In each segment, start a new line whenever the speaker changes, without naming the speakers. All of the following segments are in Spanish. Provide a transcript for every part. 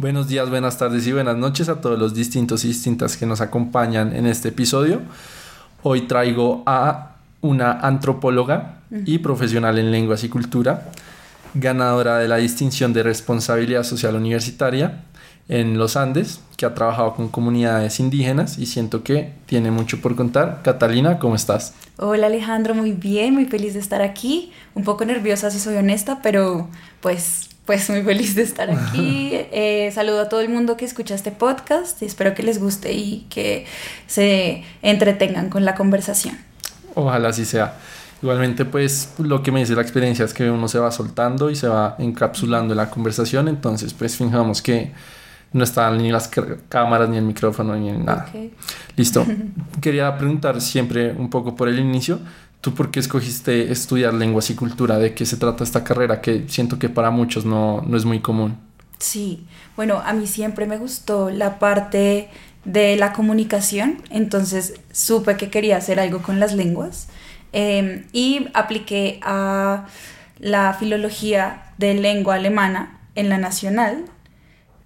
Buenos días, buenas tardes y buenas noches a todos los distintos y distintas que nos acompañan en este episodio. Hoy traigo a una antropóloga y profesional en lenguas y cultura, ganadora de la distinción de responsabilidad social universitaria en los Andes, que ha trabajado con comunidades indígenas y siento que tiene mucho por contar. Catalina, ¿cómo estás?
Hola Alejandro, muy bien, muy feliz de estar aquí. Un poco nerviosa si soy honesta, pero pues pues muy feliz de estar aquí. Eh, saludo a todo el mundo que escucha este podcast y espero que les guste y que se entretengan con la conversación.
Ojalá así sea. Igualmente, pues lo que me dice la experiencia es que uno se va soltando y se va encapsulando en la conversación, entonces pues fijamos que no están ni las cámaras, ni el micrófono, ni nada. Listo. Quería preguntar siempre un poco por el inicio. ¿Tú por qué escogiste estudiar lenguas y cultura? ¿De qué se trata esta carrera que siento que para muchos no, no es muy común?
Sí, bueno, a mí siempre me gustó la parte de la comunicación, entonces supe que quería hacer algo con las lenguas em, y apliqué a la filología de lengua alemana en la nacional,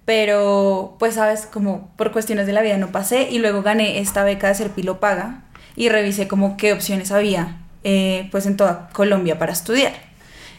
pero pues sabes, como por cuestiones de la vida no pasé y luego gané esta beca de Serpilo Paga y revisé como qué opciones había eh, pues en toda Colombia para estudiar.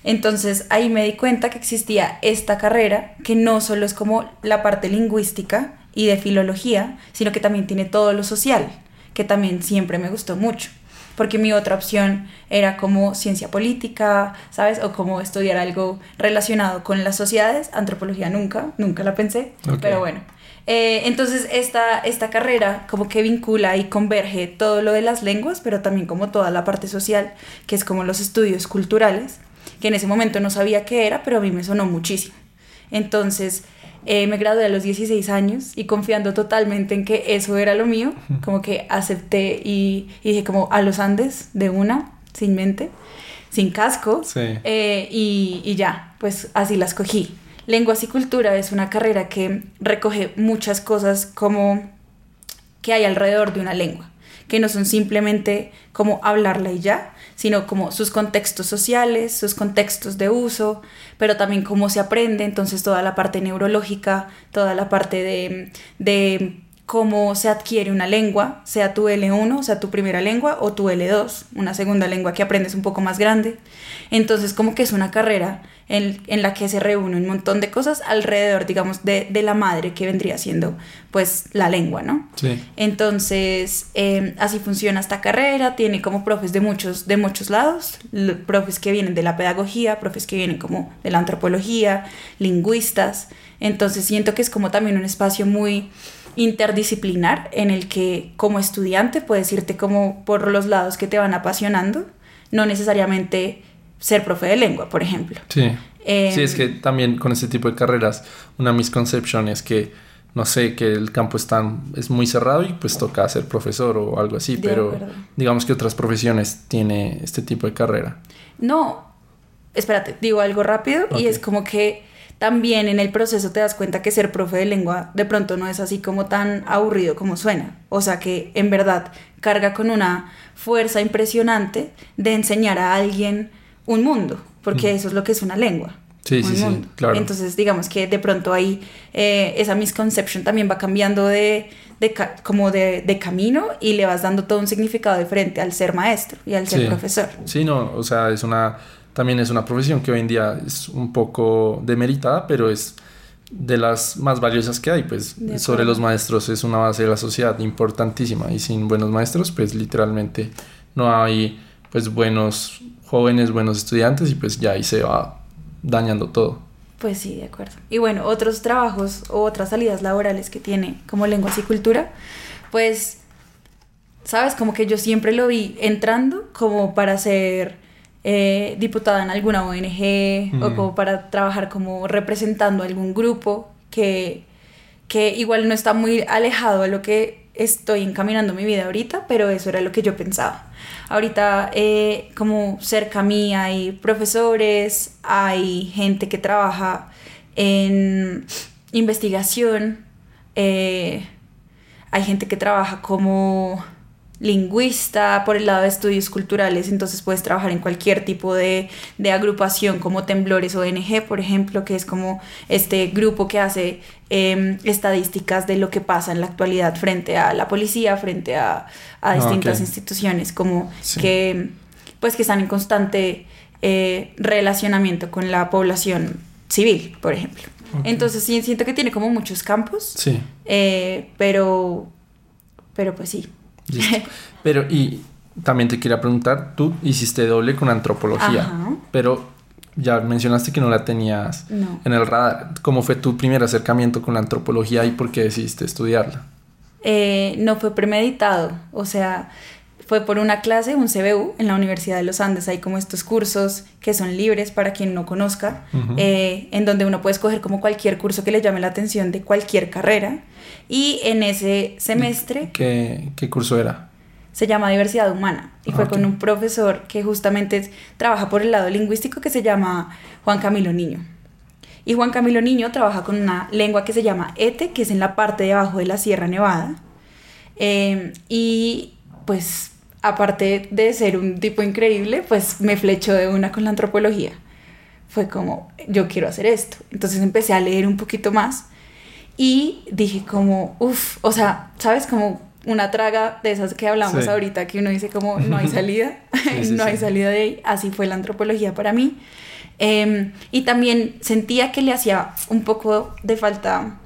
Entonces ahí me di cuenta que existía esta carrera que no solo es como la parte lingüística y de filología, sino que también tiene todo lo social, que también siempre me gustó mucho. Porque mi otra opción era como ciencia política, ¿sabes? O como estudiar algo relacionado con las sociedades. Antropología nunca, nunca la pensé. Pero bueno, eh, entonces esta, esta carrera como que vincula y converge todo lo de las lenguas, pero también como toda la parte social, que es como los estudios culturales, que en ese momento no sabía qué era, pero a mí me sonó muchísimo. Entonces eh, me gradué a los 16 años y confiando totalmente en que eso era lo mío, como que acepté y, dije como a los Andes de una, sin mente, sin casco, eh, y, y ya, pues así las cogí. Lenguas y cultura es una carrera que recoge muchas cosas como que hay alrededor de una lengua, que no son simplemente como hablarla y ya, sino como sus contextos sociales, sus contextos de uso, pero también cómo se aprende, entonces toda la parte neurológica, toda la parte de, de cómo se adquiere una lengua, sea tu L1, sea tu primera lengua, o tu L2, una segunda lengua que aprendes un poco más grande. Entonces como que es una carrera en, la que se reúne un montón de cosas alrededor, digamos, de, la madre que vendría siendo pues la lengua, ¿no?
Sí.
Entonces, em, así funciona esta carrera, tiene como profes de muchos, de muchos lados, profes que vienen de la pedagogía, profes que vienen como de la antropología, lingüistas, entonces siento que es como también un espacio muy interdisciplinar en el que como estudiante puedes irte como por los lados que te van apasionando, no necesariamente ser profe de lengua, por ejemplo.
Sí. sí, es que también con este tipo de carreras, una misconcepción es que, no sé, que el campo es, es muy cerrado y pues toca ser profesor o algo así, pero digamos que otras profesiones tiene este tipo de carrera.
No, espérate, digo algo rápido y es como que también en el proceso te das cuenta que ser profe de lengua de pronto no es así como tan aburrido como suena. O sea que en verdad carga con una fuerza impresionante de enseñar a alguien un mundo, porque eso es lo que es una lengua.
Sí, sí, sí, claro.
Entonces, digamos que de pronto ahí eh, esa misconception también va cambiando de, de como de, de, camino y le vas dando todo un significado diferente al ser maestro y al ser profesor.
Sí, no, o sea, es una, también es una profesión que hoy en día es un poco demeritada, pero es de las más valiosas que hay, pues sobre los maestros es una base de la sociedad importantísima y sin buenos maestros, pues literalmente no hay pues buenos jóvenes, buenos estudiantes y pues ya ahí se va dañando todo.
Pues sí, de acuerdo. Y bueno, otros trabajos o otras salidas laborales que tiene como lenguas y cultura, pues, sabes, como que yo siempre lo vi entrando como para ser eh, diputada en alguna ONG o mm. como para trabajar como representando algún grupo que, que igual no está muy alejado de lo que estoy encaminando mi vida ahorita, pero eso era lo que yo pensaba. Ahorita eh, como cerca mí hay profesores, hay gente que trabaja en investigación, eh, hay gente que trabaja como lingüista, por el lado de estudios culturales, entonces puedes trabajar en cualquier tipo de, de, agrupación como Temblores ONG, por ejemplo, que es como este grupo que hace eh, estadísticas de lo que pasa en la actualidad frente a la policía, frente a, a
Ah,
distintas instituciones, como
Sí.
que pues que están en constante eh, relacionamiento con la población civil, por ejemplo. Entonces sí, siento que tiene como muchos campos,
Sí.
eh, pero, pero pues sí.
Listo. Pero, y también te quería preguntar, tú hiciste doble con antropología,
Ajá.
pero ya mencionaste que no la tenías
No.
en el radar. ¿Cómo fue tu primer acercamiento con la antropología y por qué decidiste estudiarla?
Eh, no fue premeditado, o sea, fue por una clase, un CBU, en la Universidad de los Andes. Hay como estos cursos que son libres para quien no conozca, eh, en donde uno puede escoger como cualquier curso que le llame la atención de cualquier carrera. Y en ese semestre
¿Qué, qué curso era?
se llama Diversidad Humana y fue
Ok.
con un profesor que justamente trabaja por el lado lingüístico que se llama Juan Camilo Niño. Y Juan Camilo Niño trabaja con una lengua que se llama Ete, que es en la parte de abajo de la Sierra Nevada. Eh, y pues aparte de ser un tipo increíble, pues me flechó de una con la antropología. Fue como, yo quiero hacer esto. Entonces empecé a leer un poquito más y dije como, uff, o sea, ¿sabes? Como una traga de esas que hablamos
Sí.
ahorita, que uno dice como, no hay salida,
Sí, sí,
no hay salida de ahí. Así fue la antropología para mí. Eh, y también sentía que le hacía un poco de falta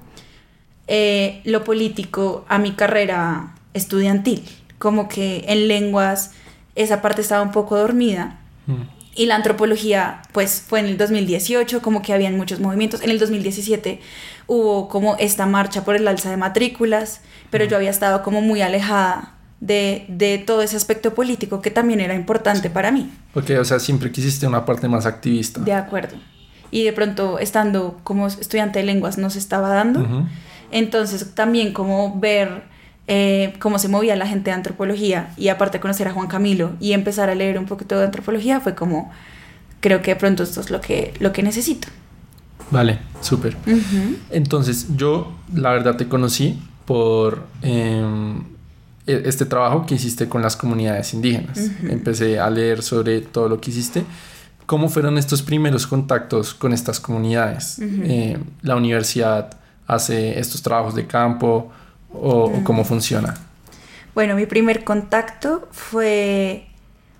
eh, lo político a mi carrera estudiantil. Como que en lenguas esa parte estaba un poco dormida.
Mm.
Y la antropología, pues fue en el 2018, como que habían muchos movimientos. En el 2017 hubo como esta marcha por el alza de matrículas, pero yo había estado como muy alejada de, de todo ese aspecto político que también era importante para mí.
Ok, o sea, siempre quisiste una parte más activista.
De acuerdo. Y de pronto, estando como estudiante de lenguas, no se estaba dando.
Ujú.
Entonces, también como ver eh, cómo se movía la gente de antropología y aparte conocer a Juan Camilo y empezar a leer un poquito de antropología fue como, creo que de pronto esto es lo que, lo que necesito.
Vale, súper.
Ujú.
Entonces, yo la verdad te conocí por em, e- este trabajo que hiciste con las comunidades indígenas.
Ujú.
Empecé a leer sobre todo lo que hiciste. ¿Cómo fueron estos primeros contactos con estas comunidades?
Ujú.
Eh, ¿La universidad hace estos trabajos de campo o, o cómo funciona?
Bueno, mi primer contacto fue,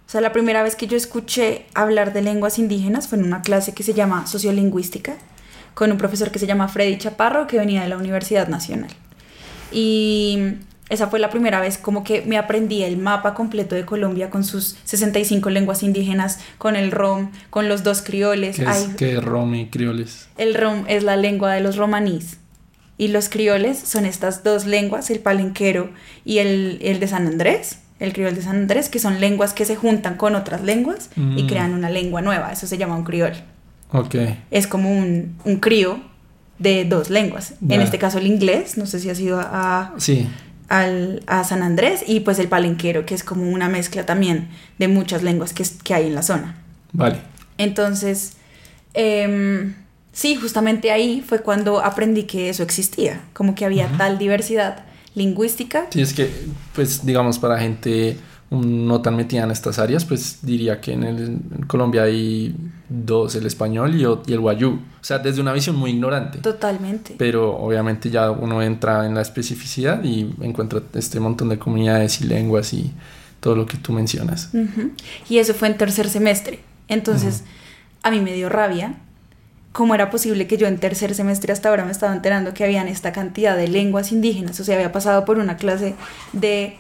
o sea, la primera vez que yo escuché hablar de lenguas indígenas fue en una clase que se llama Sociolingüística, con un profesor que se llama Freddy Chaparro, que venía de la Universidad Nacional. Y esa fue la primera vez como que me aprendí el mapa completo de Colombia con sus 65 lenguas indígenas, con el rom, con los dos crioles.
¿Qué es,
Ay,
qué es Rome y Crioles?
el rom es la lengua de los romanís y los crioles son estas dos lenguas, el palenquero y el, el de San Andrés, el criol de San Andrés, que son lenguas que se juntan con otras lenguas y
Mm.
crean una lengua nueva, eso se llama un criol.
Ok,
Es como un, un crío de dos lenguas, en este caso el inglés, no sé si has ido a,
sí.
al- a San Andrés, y pues el palenquero, que es como una mezcla también de muchas lenguas que, que hay en la zona.
Vale.
Entonces, em, sí, justamente ahí fue cuando aprendí que eso existía, como que había tal diversidad lingüística.
Sí, es que, pues, digamos, para gente um, no tan metida en estas áreas, pues diría que en, el- en Colombia hay dos, el español y, el guayú. O sea, desde una visión muy ignorante.
Totalmente.
Pero obviamente ya uno entra en la especificidad y encuentra este montón de comunidades y lenguas y todo lo que tú mencionas.
Y eso fue en tercer semestre. Entonces, a mí me dio rabia. ¿Cómo era posible que yo en tercer semestre hasta ahora me estaba enterando que habían esta cantidad de lenguas indígenas? O sea, había pasado por una clase de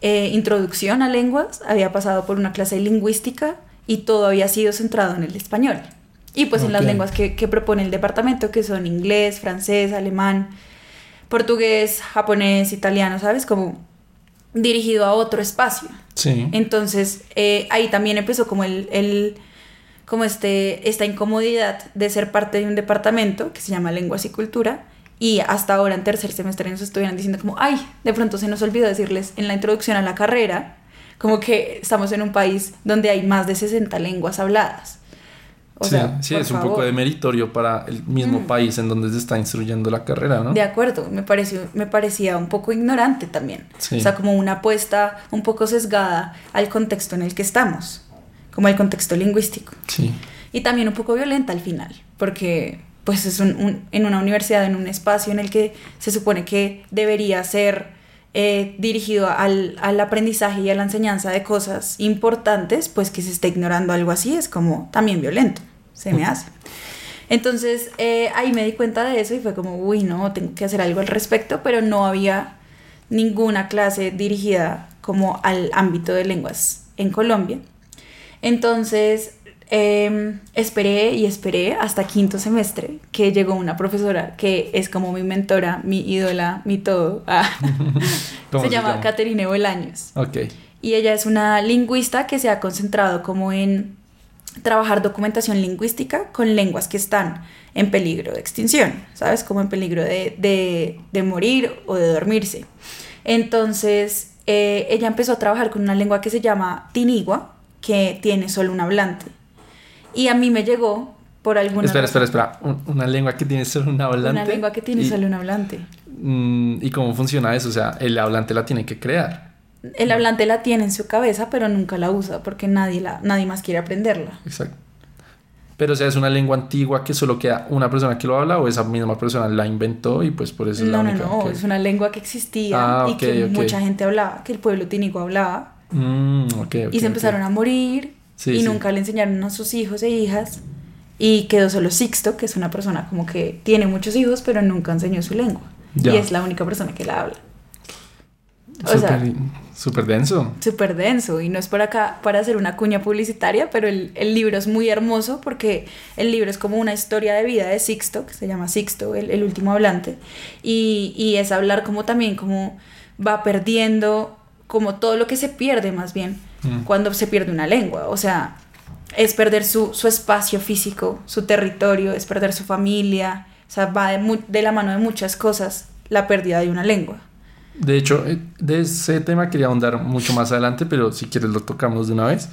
eh, introducción a lenguas, había pasado por una clase de lingüística y todo había sido centrado en el español. Y pues en las lenguas que, que propone el departamento, que son inglés, francés, alemán, portugués, japonés, italiano, ¿sabes? Como dirigido a otro espacio.
Sí.
Entonces, eh, ahí también empezó como el, el- como este, esta incomodidad de ser parte de un departamento que se llama Lenguas y Cultura. Y hasta ahora en tercer semestre nos estuvieran diciendo como, ay, de pronto se nos olvidó decirles en la introducción a la carrera, como que estamos en un país donde hay más de 60 lenguas habladas. O
sí,
sea,
sí es un
favor.
poco de meritorio para el mismo
Mm.
país en donde se está instruyendo la carrera, ¿no?
De acuerdo, me, pareció, me parecía un poco ignorante también.
Sí.
O sea, como una apuesta un poco sesgada al contexto en el que estamos, como al contexto lingüístico.
Sí,
Y también un poco violenta al final, porque pues es un- un- en una universidad, en un espacio en el que se supone que debería ser eh, dirigido al, al aprendizaje y a la enseñanza de cosas importantes, pues que se esté ignorando algo así es como también violento, se me hace. Entonces eh, ahí me di cuenta de eso y fue como, uy, no, tengo que hacer algo al respecto, pero no había ninguna clase dirigida como al ámbito de lenguas en Colombia. Entonces eh, esperé y esperé hasta quinto semestre que llegó una profesora que es como mi mentora, mi ídola, mi todo. Ah,
¿Cómo
se,
se
llama? Caterine Bolaños.
ok.
Y ella es una lingüista que se ha concentrado como en trabajar documentación lingüística con lenguas que están en peligro de extinción, ¿sabes? Como en peligro de, de- de morir o de dormirse. Entonces, eh, ella empezó a trabajar con una lengua que se llama Tinigua, que tiene solo un hablante. Y a mí me llegó por alguna
Espera, espera,
razón,
espera. Un- una lengua que tiene solo un hablante.
Una lengua que tiene
y,
solo un hablante.
mm, ¿Y cómo funciona eso? O sea, el hablante la tiene que crear.
El hablante la tiene en su cabeza, pero nunca la usa porque nadie, la, nadie más quiere aprenderla.
Exacto. Pero, o sea, es una lengua antigua que solo queda una persona que lo habla o esa misma persona la inventó y pues por eso es la
No, no,
única.
no,
que-
es una lengua que existía
Ah,
y que mucha gente hablaba, que el pueblo tínico hablaba,
Mm, ok, ok,
y se empezaron a morir
Sí,
y
sí.
nunca le enseñaron a sus hijos e hijas y quedó solo Sixto, que es una persona como que tiene muchos hijos pero nunca enseñó su lengua
Ya.
y es la única persona que la habla. O sea,
Súper súper denso.
súper denso y no es por acá para hacer una cuña publicitaria, pero el, el libro es muy hermoso porque el libro es como una historia de vida de Sixto, que se llama Sixto, el, el último hablante, y, y es hablar como también como va perdiendo, como todo lo que se pierde más bien
Mm.
cuando se pierde una lengua, o sea, es perder su, su espacio físico, su territorio, es perder su familia, o sea, va de, de la mano de muchas cosas la pérdida de una lengua.
De hecho, eh, de ese tema quería ahondar mucho más adelante, pero si quieres lo tocamos de una vez.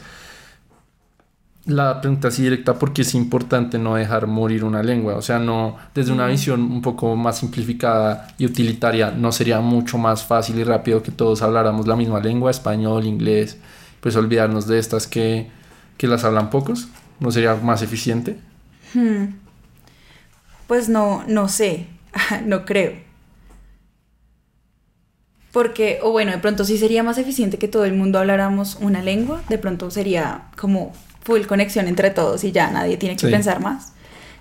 La pregunta así directa, ¿por qué es importante no dejar morir una lengua? O sea, no, desde una visión un poco más simplificada y utilitaria, ¿no sería mucho más fácil y rápido que todos habláramos la misma lengua, español, inglés, pues olvidarnos de estas que, que las hablan pocos? ¿No sería más eficiente?
Hmm. Pues no, no sé, no creo. Porque, o bueno, de pronto sí sería más eficiente que todo el mundo habláramos una lengua, de pronto sería como full conexión entre todos y ya nadie tiene que
Sí.
pensar más.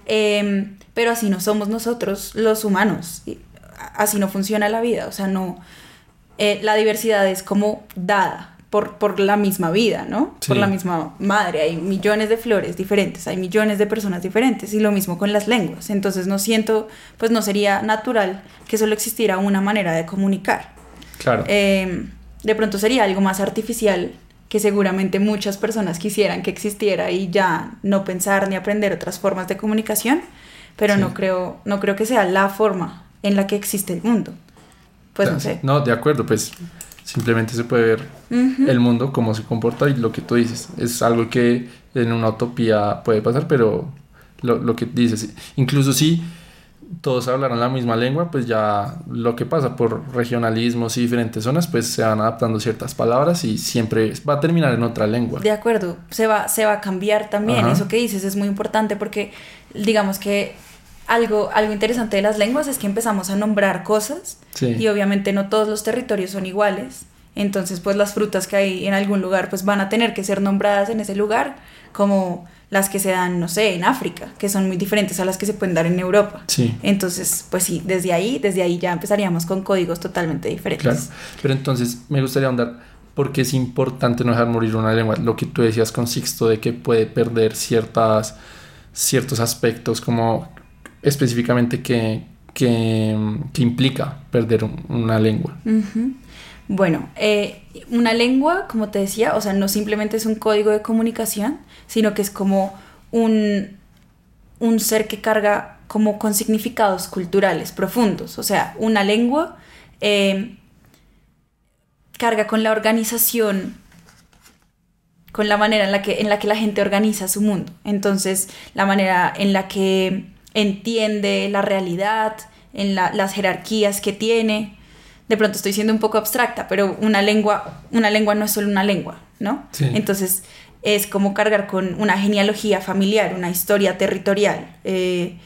Em, pero así no somos nosotros los humanos, así no funciona la vida, o sea, no, eh, la diversidad es como dada por, por la misma vida, ¿no? Por la misma madre, hay millones de flores diferentes, hay millones de personas diferentes y lo mismo con las lenguas, entonces no siento, pues no sería natural que solo existiera una manera de comunicar.
Claro.
Eh, de pronto sería algo más artificial que seguramente muchas personas quisieran que existiera y ya no pensar ni aprender otras formas de comunicación, pero
Sí.
no creo no creo que sea la forma en la que existe el mundo. Pues no sé.
No, de acuerdo, pues simplemente se puede ver el mundo, cómo se comporta y lo que tú dices. Es algo que en una utopía puede pasar, pero lo, lo que dices, incluso si todos hablaran la misma lengua, pues ya lo que pasa por regionalismos y diferentes zonas, pues se van adaptando ciertas palabras y siempre va a terminar en otra lengua.
De acuerdo, se va, se va a cambiar también.
Ajá.
Eso que dices es muy importante porque digamos que algo, algo interesante de las lenguas es que empezamos a nombrar cosas
Sí.
y obviamente no todos los territorios son iguales. Entonces, pues las frutas que hay en algún lugar, pues van a tener que ser nombradas en ese lugar, como las que se dan, no sé, en África, que son muy diferentes a las que se pueden dar en Europa.
Sí.
Entonces, pues sí, desde ahí, desde ahí ya empezaríamos con códigos totalmente diferentes.
Claro, pero entonces me gustaría ahondar porque es importante no dejar morir una lengua. Lo que tú decías con Sixto de que puede perder ciertas, ciertos aspectos, como específicamente que, que, que implica perder un- una lengua.
Ujú. Bueno, eh, una lengua, como te decía, o sea, no simplemente es un código de comunicación, sino que es como un, un ser que carga como con significados culturales profundos. O sea, una lengua eh, carga con la organización con la manera en la, que, en la que la gente organiza su mundo. Entonces, la manera en la que entiende la realidad, en las jerarquías que tiene. De pronto estoy siendo un poco abstracta, pero una lengua, una lengua no es solo una lengua, ¿no? Entonces, es como cargar con una genealogía familiar, una historia territorial. Eh,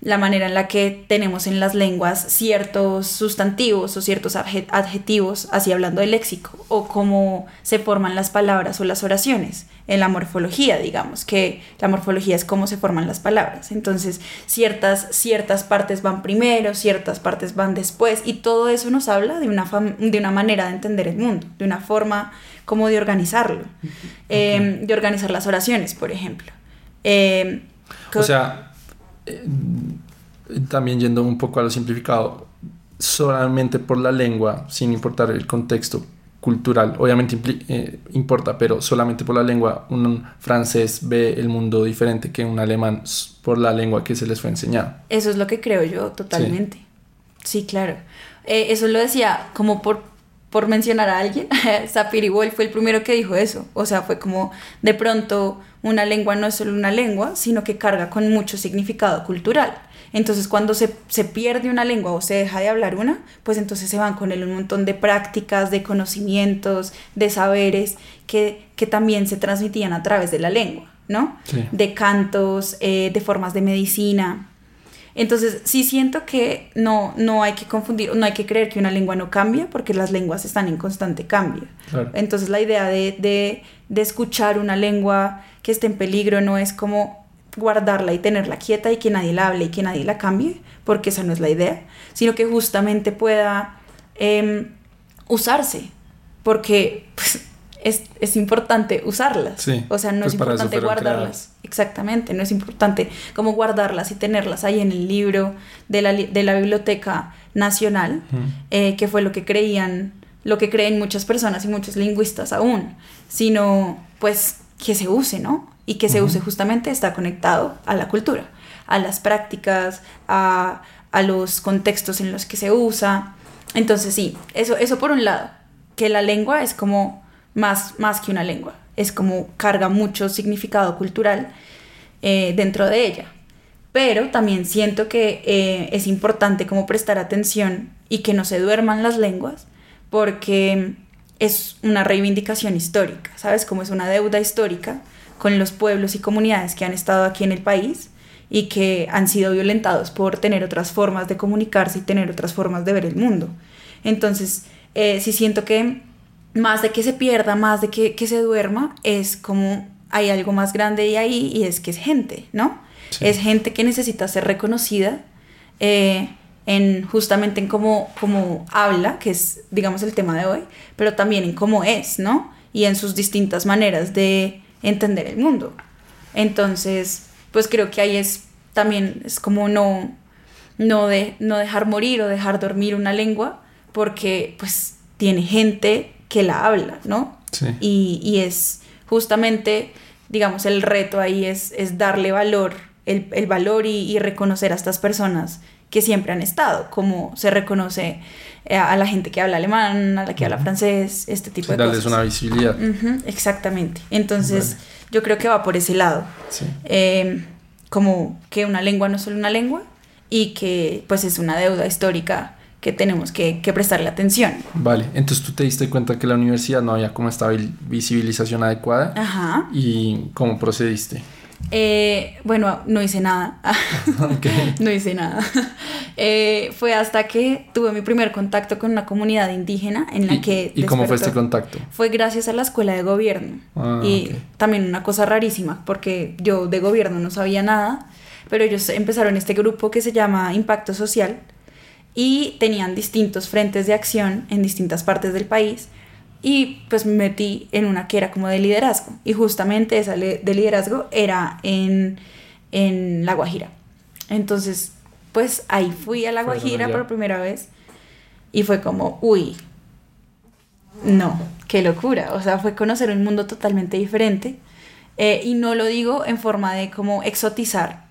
la manera en la que tenemos en las lenguas ciertos sustantivos o ciertos adjetivos, así hablando del léxico, o cómo se forman las palabras o las oraciones en la morfología, digamos, que la morfología es cómo se forman las palabras. Entonces, ciertas, ciertas partes van primero, ciertas partes van después, y todo eso nos habla de una, de una manera de entender el mundo, de una forma como de organizarlo, em, de organizar las oraciones, por ejemplo.
Em, o sea, eh, también yendo un poco a lo simplificado, solamente por la lengua, sin importar el contexto cultural, obviamente eh, importa, pero solamente por la lengua un francés ve el mundo diferente que un alemán por la lengua que se les fue enseñado.
Eso es lo que creo yo totalmente. Sí, claro. Eh, eso lo decía como por, por mencionar a alguien. Sapir Wolf fue el primero que dijo eso. O sea, fue como de pronto una lengua no es solo una lengua, sino que carga con mucho significado cultural. Entonces cuando se, pierde una lengua o se deja de hablar una, pues entonces se van con él un montón de prácticas, de conocimientos, de saberes que, también se transmitían a través de la lengua, ¿no? De cantos, eh, de formas de medicina. Entonces sí siento que no, no hay que confundir, no hay que creer que una lengua no cambia, porque las lenguas están en constante cambio. Entonces la idea de, de, de escuchar una lengua que esté en peligro no es como guardarla y tenerla quieta y que nadie la hable y que nadie la cambie, porque esa no es la idea, sino que justamente pueda em, usarse, porque pues, es, importante usarlas. o sea, no es pues importante guardarlas. Exactamente, no es importante como guardarlas y tenerlas ahí en el libro de la, de la Biblioteca Nacional, eh, que fue lo que creían, lo que creen muchas personas y muchos lingüistas aún, sino pues que se use, ¿no? y que se use justamente está conectado a la cultura, a las prácticas, a, los contextos en los que se usa. Entonces sí, eso, eso por un lado, que la lengua es como más, más que una lengua, es como carga mucho significado cultural eh, dentro de ella. Pero también siento que eh, es importante como prestar atención y que no se duerman las lenguas, porque es una reivindicación histórica, ¿sabes? Como es una deuda histórica con los pueblos y comunidades que han estado aquí en el país y que han sido violentados por tener otras formas de comunicarse y tener otras formas de ver el mundo. Entonces, eh, sí siento que más de que se pierda, más de que, se duerma, es como hay algo más grande ahí y es que es gente, ¿no? Es gente que necesita ser reconocida eh, en justamente en cómo, cómo habla, que es, digamos, el tema de hoy, pero también en cómo es, ¿no? Y en sus distintas maneras de entender el mundo. Entonces, pues creo que ahí es también, es como no, no, de, no dejar morir o dejar dormir una lengua, porque pues tiene gente que la habla, ¿no? Y, es justamente, digamos, el reto ahí es, es darle valor, el, valor y, reconocer a estas personas que siempre han estado, como se reconoce a la gente que habla alemán, a la que habla francés, este tipo de
darles una visibilidad.
exactamente. Entonces, yo creo que va por ese lado. Em, como que una lengua no es solo una lengua y que pues es una deuda histórica que tenemos que, que, prestarle atención.
Vale, entonces tú te diste cuenta que la universidad no había como esta visibilización adecuada.
Ajá.
¿Y cómo procediste?
Eh, bueno, no hice nada. no hice nada. Eh, fue hasta que tuve mi primer contacto con una comunidad indígena en la que...
¿Y cómo fue este contacto?
Fue gracias a la escuela de gobierno. Ah, y también una cosa rarísima, porque yo de gobierno no sabía nada, pero ellos empezaron este grupo que se llama Impacto Social y tenían distintos frentes de acción en distintas partes del país y pues me metí en una que era como de liderazgo y justamente esa de liderazgo era en, en La Guajira. Entonces, pues ahí fui a La Guajira por primera vez y fue como, uy, no, qué locura, o sea, fue conocer un mundo totalmente diferente eh, y no lo digo en forma de como exotizar,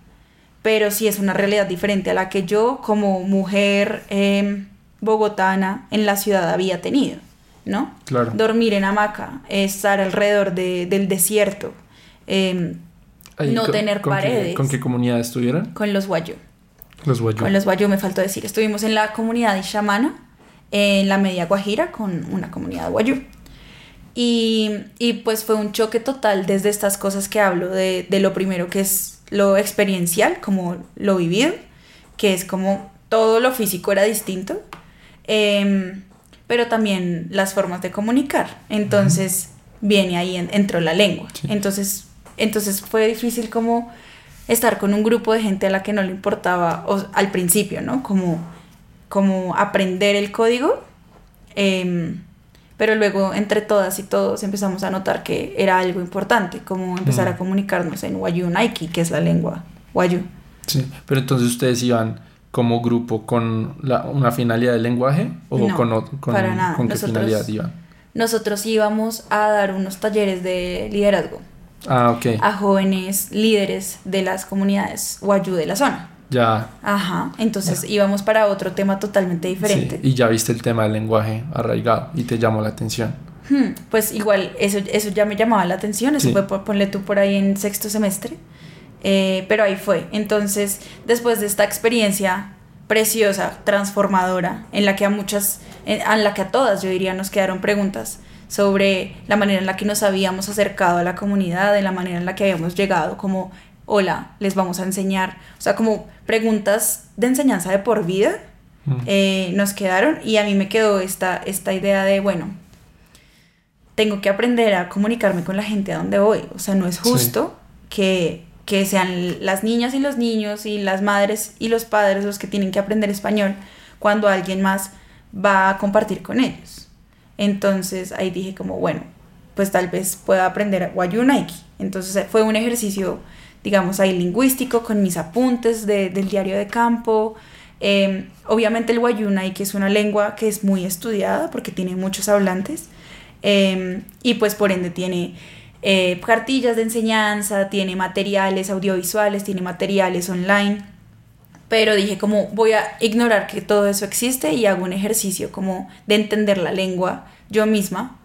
pero sí es una realidad diferente a la que yo como mujer em, bogotana en la ciudad había tenido. ¿no?
Claro.
Dormir en hamaca, estar alrededor de- del desierto, eh, no
con-
tener
con qué-
paredes.
¿Con qué comunidad estuvieron?
con los guayú.
Los guayú.
Con los guayú me faltó decir. Estuvimos en la comunidad de Shamana, en la media Guajira, con una comunidad guayú. Y, y pues fue un choque total desde estas cosas que hablo, de, de lo primero que es lo experiencial, como lo vivido, que es como todo lo físico era distinto, em, pero también las formas de comunicar. Entonces viene ahí, en- entró la lengua.
Sí.
Entonces, entonces fue difícil como estar con un grupo de gente a la que no le importaba o- al principio, ¿no? Como, como aprender el código. em, pero luego entre todas y todos empezamos a notar que era algo importante, como empezar
Mm.
a comunicarnos en Wayu Nike, que es la lengua Wayu.
Sí, pero entonces ustedes iban como grupo con la- una finalidad de lenguaje o
No,
con, con,
para nada.
con qué
Nosotros-
finalidad iban.
Nosotros íbamos a dar unos talleres de liderazgo
Ah,
a jóvenes líderes de las comunidades Wayu de la zona.
Ya.
Ajá, entonces íbamos para otro tema totalmente diferente.
sí, Y ya viste el tema del lenguaje arraigado y te llamó la atención.
Hmm, pues igual, eso, eso ya me llamaba la atención, eso
Sí.
fue, por- ponle tú por ahí en sexto semestre, Eh, pero ahí fue. Entonces, después de esta experiencia preciosa, transformadora, en la que a muchas, en, en la que a todas, yo diría, nos quedaron preguntas sobre la manera en la que nos habíamos acercado a la comunidad, de la manera en la que habíamos llegado, como, hola, les vamos a enseñar, o sea, como preguntas de enseñanza de por vida,
Mm.
eh, nos quedaron y a mí me quedó esta, esta idea de, bueno, tengo que aprender a comunicarme con la gente a donde voy. O sea, no es
Sí.
justo que, que sean las niñas y los niños y las madres y los padres los que tienen que aprender español cuando alguien más va a compartir con ellos. Entonces ahí dije como, bueno, pues tal vez pueda aprender Wayu Nike. Entonces fue un ejercicio, digamos, ahí lingüístico con mis apuntes de- del diario de campo. Eh, obviamente el Wayu Nike es una lengua que es muy estudiada porque tiene muchos hablantes. Eh, y pues por ende tiene eh, cartillas de enseñanza, tiene materiales audiovisuales, tiene materiales online. Pero dije como voy a ignorar que todo eso existe y hago un ejercicio como de entender la lengua yo misma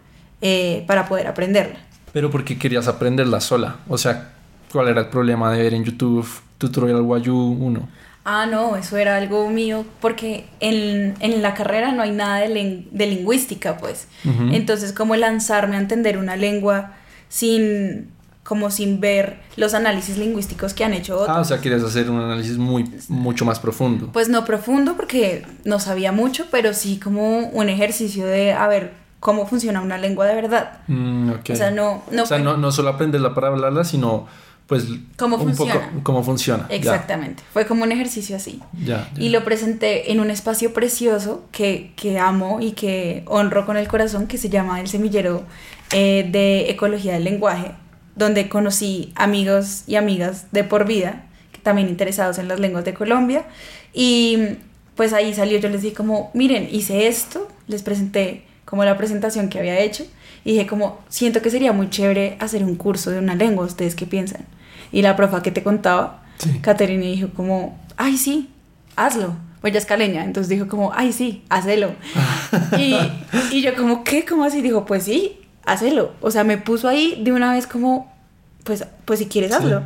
eh, para poder aprenderla.
Pero porque querías aprenderla sola. O sea, ¿cuál era el problema de ver en YouTube tutorial Wayu 1?
Ah, no, eso era algo mío, porque en, en la carrera no hay nada de, len- de lingüística, pues. Entonces, ¿cómo lanzarme a entender una lengua sin, como sin ver los análisis lingüísticos que han hecho otros?
Ah, o sea, querías hacer un análisis muy, mucho más profundo.
Pues no profundo, porque no sabía mucho, pero sí como un ejercicio de, a ver, cómo funciona una lengua de verdad.
Mm.
O sea, no, no
o sea, no, no solo aprenderla para hablarla, sino pues
Cómo
un
funciona.
poco cómo funciona. Ya,
Exactamente, fue como un ejercicio así.
Ya, ya.
Y lo presenté en un espacio precioso que, que amo y que honro con el corazón, que se llama el Semillero eh, de Ecología del Lenguaje, donde conocí amigos y amigas de por vida, que también interesados en las lenguas de Colombia. Y pues ahí salió, yo les dije como, miren, hice esto, les presenté como la presentación que había hecho, y dije como, siento que sería muy chévere hacer un curso de una lengua, ¿ustedes qué piensan? Y la profa que te contaba,
Sí.
Caterina dijo como, ay sí, hazlo. Pues ella es caleña, entonces dijo como, ay sí, hazlo. y, y yo como, ¿qué? ¿Cómo así? Dijo, pues sí, hazlo. O sea, me puso ahí de una vez como, pues, pues si quieres,
Sí.
hazlo.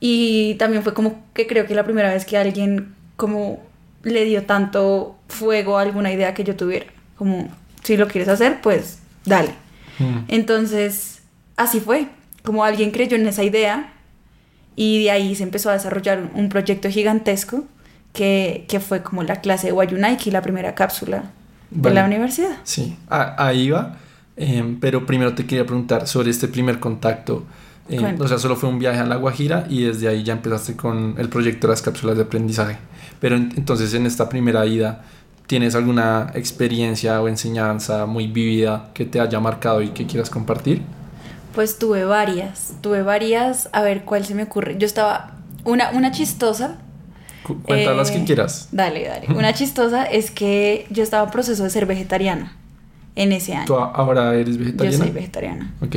Y también fue como que creo que la primera vez que alguien como le dio tanto fuego a alguna idea que yo tuviera. Como, si lo quieres hacer, pues dale.
Mm.
Entonces, así fue. Como alguien creyó en esa idea y de ahí se empezó a desarrollar un, proyecto gigantesco que, que fue como la clase de Wayunaiki, la primera cápsula de
Vale.
la universidad.
Sí, a- ahí va. Em, pero primero te quería preguntar sobre este primer contacto.
Cuenta.
o sea, solo fue un viaje a La Guajira y desde ahí ya empezaste con el proyecto de las cápsulas de aprendizaje. Pero en- entonces en esta primera ida, ¿tienes alguna experiencia o enseñanza muy vívida que te haya marcado y que quieras compartir?
Pues tuve varias, tuve varias, a ver cuál se me ocurre. Yo estaba, una, una chistosa.
Cu- Cuenta las que
eh,
quieras.
Dale, dale. Una chistosa es que yo estaba en proceso de ser vegetariana en ese año.
¿Tú ahora eres
Yo
vegetariana?
soy vegetariana.
Ok.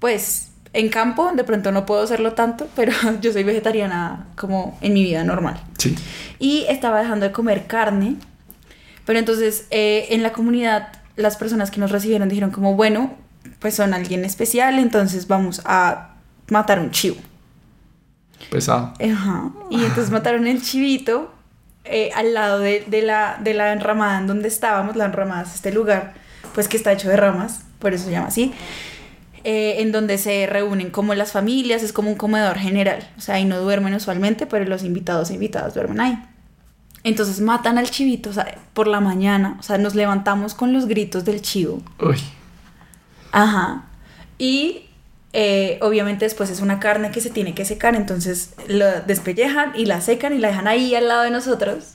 Pues en campo de pronto no puedo serlo tanto, pero yo soy vegetariana como en mi vida normal.
Sí.
Y estaba dejando de comer carne, pero entonces eh, en la comunidad las personas que nos recibieron dijeron como, bueno, pues son alguien especial, entonces vamos a matar un chivo.
Pesado.
Ajá. Y entonces mataron el chivito eh, al lado de, de la, de la enramada en donde estábamos. La enramada es este lugar, pues que está hecho de ramas, por eso se llama así. eh, en donde se reúnen como las familias, es como un comedor general. O sea, ahí no duermen usualmente, pero los invitados e invitadas duermen ahí. Entonces matan al chivito, o sea, por la mañana, o sea, nos levantamos con los gritos del chivo.
Uy.
Ajá. Y eh, obviamente después es una carne que se tiene que secar, entonces la despellejan y la secan y la dejan ahí al lado de nosotros.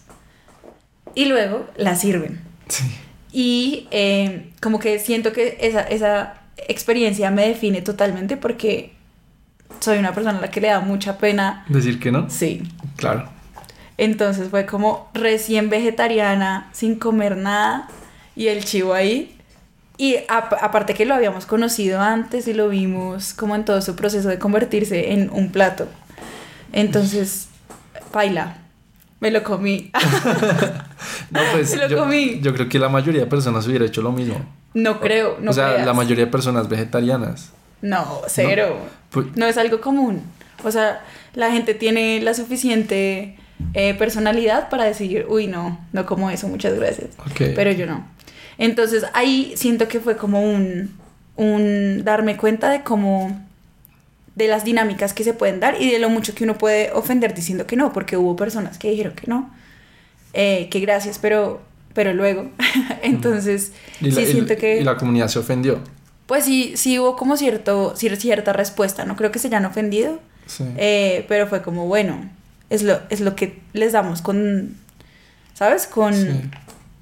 Y luego la sirven.
Sí.
Y eh, como que siento que esa, esa experiencia me define totalmente porque soy una persona a la que le da mucha pena.
¿Decir que no?
Sí.
Claro.
Entonces fue como recién vegetariana, sin comer nada, y el chivo ahí. Y ap- aparte que lo habíamos conocido antes y lo vimos como en todo su proceso de convertirse en un plato. Entonces, paila, me lo comí.
No, pues
Se lo
yo,
comí.
yo creo que la mayoría de personas hubiera hecho lo mismo.
no creo, no
o sea,
creas.
la mayoría de personas vegetarianas.
No, cero.
Pues-
No es algo común. O sea, la gente tiene la suficiente eh, personalidad para decir, uy, no, no como eso, muchas gracias.
Ok.
Pero yo no. Entonces ahí siento que fue como un, un darme cuenta de cómo de las dinámicas que se pueden dar y de lo mucho que uno puede ofender diciendo que no, porque hubo personas que dijeron que no, eh, que gracias, pero, pero luego. Entonces,
la,
sí siento que...
y la comunidad se ofendió.
Pues sí, sí hubo como cierto, cier- cierta respuesta, no creo que se hayan ofendido,
Sí.
eh, pero fue como, bueno, es lo, es lo que les damos con, ¿sabes? Con,
Sí.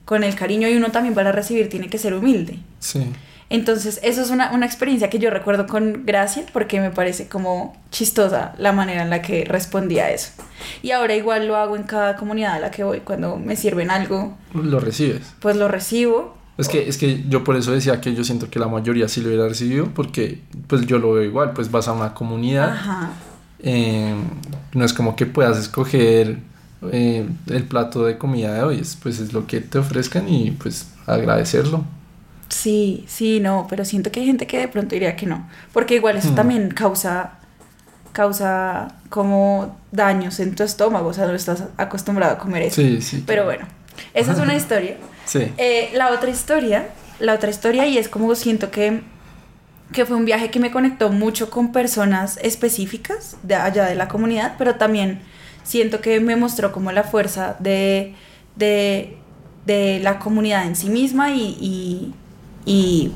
Con el cariño y uno también para recibir tiene que ser humilde.
sí.
Entonces, eso es una, una experiencia que yo recuerdo con gracia porque me parece como chistosa la manera en la que respondí a eso. Y ahora igual lo hago en cada comunidad a la que voy, cuando me sirven algo,
Lo recibes.
pues lo recibo.
Es que, es que yo por eso decía que yo siento que la mayoría sí lo hubiera recibido, porque pues yo lo veo igual, pues vas a una comunidad,
Ajá.
eh, no es como que puedas escoger eh, el plato de comida de hoy, es, pues es lo que te ofrezcan y pues agradecerlo.
Sí, sí, no, pero siento que hay gente que de pronto diría que no, porque igual eso
Hmm.
también causa causa como daños en tu estómago, o sea, no estás acostumbrado a comer eso.
Sí, sí.
Pero bueno, esa es una historia.
Sí.
Eh, la otra historia, la otra historia y es como siento que que fue un viaje que me conectó mucho con personas específicas de allá de la comunidad, pero también siento que me mostró como la fuerza de, de, de la comunidad en sí misma y, y, y,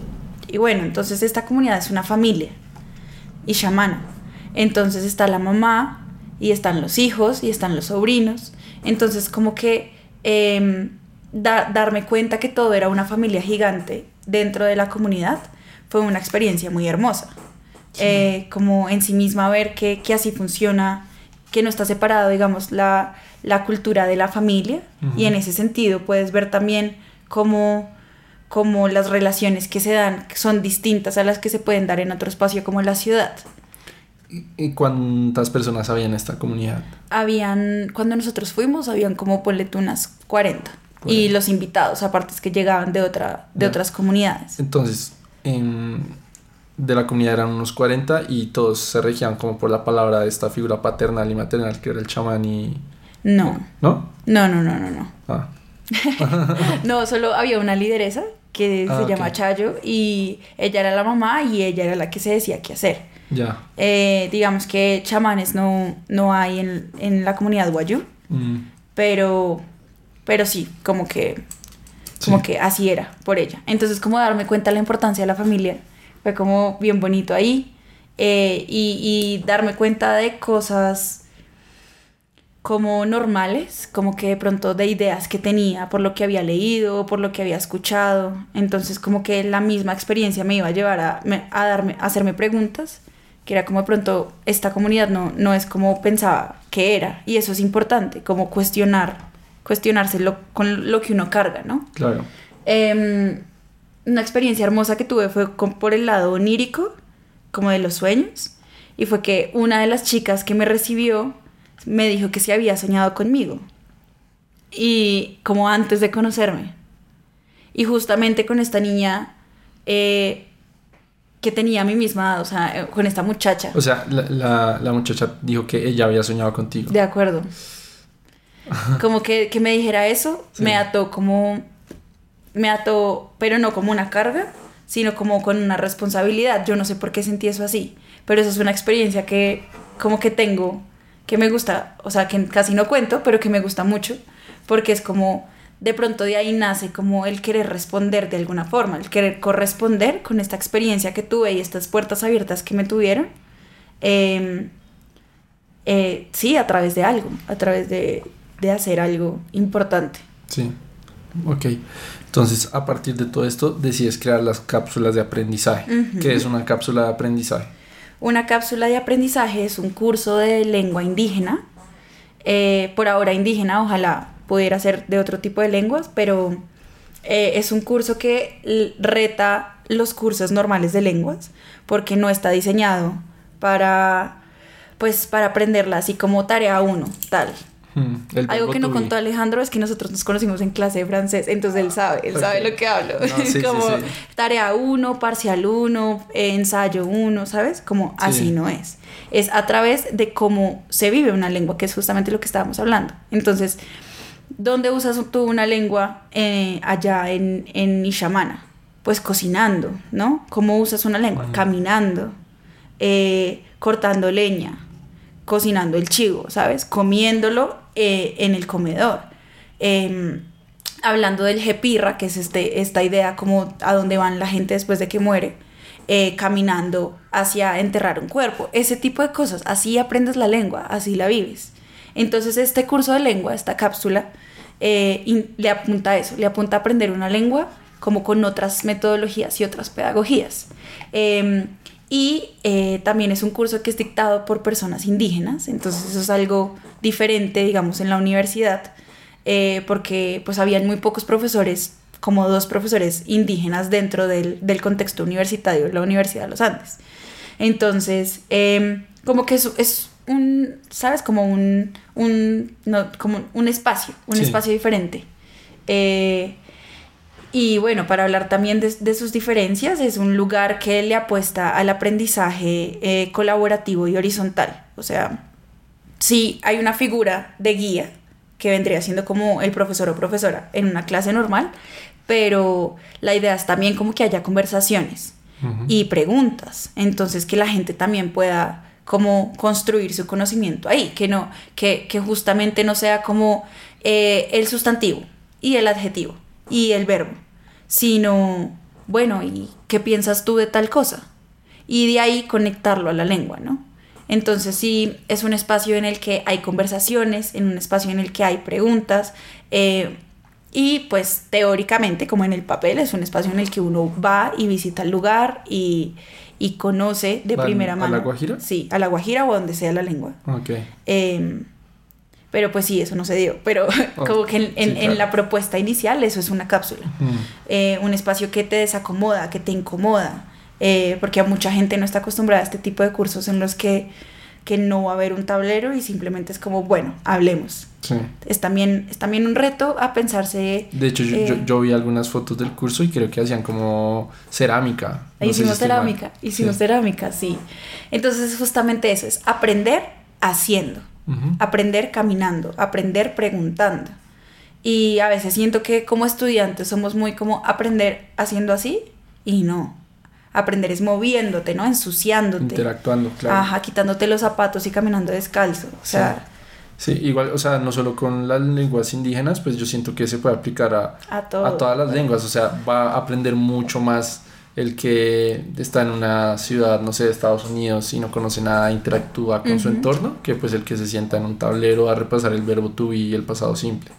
y bueno, entonces esta comunidad es una familia y chamana. Entonces está la mamá y están los hijos y están los sobrinos. Entonces como que da- darme cuenta que todo era una familia gigante dentro de la comunidad fue una experiencia muy hermosa. Eh, como en sí misma ver que, que así funciona, que no está separado, digamos, la, la cultura de la familia.
Ujú.
Y en ese sentido puedes ver también cómo, cómo las relaciones que se dan son distintas a las que se pueden dar en otro espacio como la ciudad.
¿Y- ¿Y cuántas personas había en esta comunidad?
Habían, cuando nosotros fuimos, habían como ponle tú unas 40. Y
40.
los invitados, aparte es que llegaban de, otra, de otras comunidades.
Entonces, en- de la comunidad eran unos 40 y todos se regían como por la palabra de esta figura paternal y maternal que era el chamán y...
No,
¿No?
no, no, no, no, no.
Ah,
No, solo había una lideresa que
Ah,
se
ok.
llama Chayo y ella era la mamá y ella era la que se decía qué hacer.
ya.
Eh, digamos que chamanes no, no hay en, en la comunidad Wayuu,
Mm,
pero, pero sí, como que, como
Sí.
que así era por ella. Entonces como darme cuenta de la importancia de la familia fue como bien bonito ahí eh, y, y darme cuenta de cosas como normales, como que de pronto de ideas que tenía por lo que había leído, por lo que había escuchado. Entonces como que la misma experiencia me iba a llevar a, a darme, a hacerme preguntas, que era como de pronto esta comunidad no, no es como pensaba que era. Y eso es importante, como cuestionar, cuestionarse lo, con lo que uno carga, ¿no?
claro.
Em, una experiencia hermosa que tuve fue con- por el lado onírico, como de los sueños, y fue que una de las chicas que me recibió me dijo que se había soñado conmigo, y como antes de conocerme. Y justamente con esta niña eh, que tenía a mi misma edad, o sea, eh, con esta muchacha.
O sea, la, la, la muchacha dijo que ella había soñado contigo.
De acuerdo. Como que, que me dijera eso,
Sí.
me ató como. Me ató, pero no como una carga, sino como con una responsabilidad. Yo no sé por qué sentí eso así, pero eso es una experiencia que, como que tengo, que me gusta, o sea, que casi no cuento, pero que me gusta mucho, porque es como. De pronto de ahí nace como el querer responder de alguna forma, el querer corresponder con esta experiencia que tuve y estas puertas abiertas que me tuvieron. Em, eh, sí, a través de algo, a través de, de hacer algo importante.
Sí. Ok. Entonces, a partir de todo esto, decides crear las cápsulas de aprendizaje. ¿Qué es una cápsula de aprendizaje?
Una cápsula de aprendizaje es un curso de lengua indígena. Eh, por ahora indígena, ojalá pudiera ser de otro tipo de lenguas, pero eh, es un curso que reta los cursos normales de lenguas porque no está diseñado para, pues, para aprenderla así como tarea uno, tal.
Hmm, el
Algo que no contó Alejandro es que nosotros nos conocimos en clase de francés, entonces él sabe, él sabe lo que hablo.
No, sí,
como
sí.
tarea 1, parcial 1, ensayo 1, ¿sabes? Como así
Sí.
no es. Es a través de cómo se vive una lengua, que es justamente lo que estábamos hablando. Entonces, ¿dónde usas tú una lengua eh, allá en, en Ishamana? Pues cocinando, ¿no? ¿Cómo usas una lengua? Caminando, eh, cortando leña, cocinando el chivo, ¿sabes? Comiéndolo eh, en el comedor. Em, hablando del jepirra, que es este, esta idea como a dónde van la gente después de que muere, eh, caminando hacia enterrar un cuerpo, ese tipo de cosas. Así aprendes la lengua, así la vives. Entonces este curso de lengua, esta cápsula, eh, le apunta a eso, le apunta a aprender una lengua como con otras metodologías y otras pedagogías. Em, y eh, también es un curso que es dictado por personas indígenas, entonces eso es algo diferente, digamos, en la universidad, eh, porque pues habían muy pocos profesores, como dos profesores indígenas dentro del, del contexto universitario de la Universidad de los Andes. Entonces, em, como que es, es un, ¿sabes? Como un, un, no, como un espacio, un
Sí.
espacio diferente. Eh, y bueno, para hablar también de, de sus diferencias, es un lugar que le apuesta al aprendizaje eh, colaborativo y horizontal. O sea, sí hay una figura de guía que vendría siendo como el profesor o profesora en una clase normal, pero la idea es también como que haya conversaciones y preguntas. Entonces que la gente también pueda como construir su conocimiento ahí, que no, que, que justamente no sea como eh, el sustantivo y el adjetivo y el verbo, sino, bueno, ¿y qué piensas tú de tal cosa? Y de ahí conectarlo a la lengua, ¿no? Entonces sí, es un espacio en el que hay conversaciones, en un espacio en el que hay preguntas, eh, y pues teóricamente, como en el papel, es un espacio en el que uno va y visita el lugar y, y conoce de
¿Van
primera
a
mano.
La Guajira?
Sí, a la Guajira o donde sea la lengua.
Ok.
Eh, pero pues sí, eso no se dio. Pero
Oh,
como que en,
sí,
en- en
claro.
la propuesta inicial eso es una cápsula.
Mm.
Eh, un espacio que te desacomoda, que te incomoda. eh, porque a mucha gente no está acostumbrada a este tipo de cursos en los que, que no va a haber un tablero y simplemente es como, bueno, hablemos.
Sí.
Es también, es también un reto a pensarse...
De hecho, yo, yo-
Eh.
yo vi algunas fotos del curso y creo que hacían como cerámica. No si
hicimos
mal.
cerámica, hicimos
Sí.
cerámica, sí. Entonces es justamente eso, es aprender haciendo. Aprender caminando, aprender preguntando. Y a veces siento que como estudiantes somos muy como aprender haciendo así y no. Aprender es moviéndote, ¿no? Ensuciándote.
Interactuando, claro.
Ajá, quitándote los zapatos y caminando descalzo. O sea,
Sí, igual, o sea, no solo con las lenguas indígenas, pues yo siento que se puede aplicar a,
a todo.
a todas las lenguas, o sea, va a aprender mucho más el que está en una ciudad, no sé, de Estados Unidos y no conoce nada, interactúa con su entorno, que pues el que se sienta en un tablero a repasar el verbo to be y el pasado simple.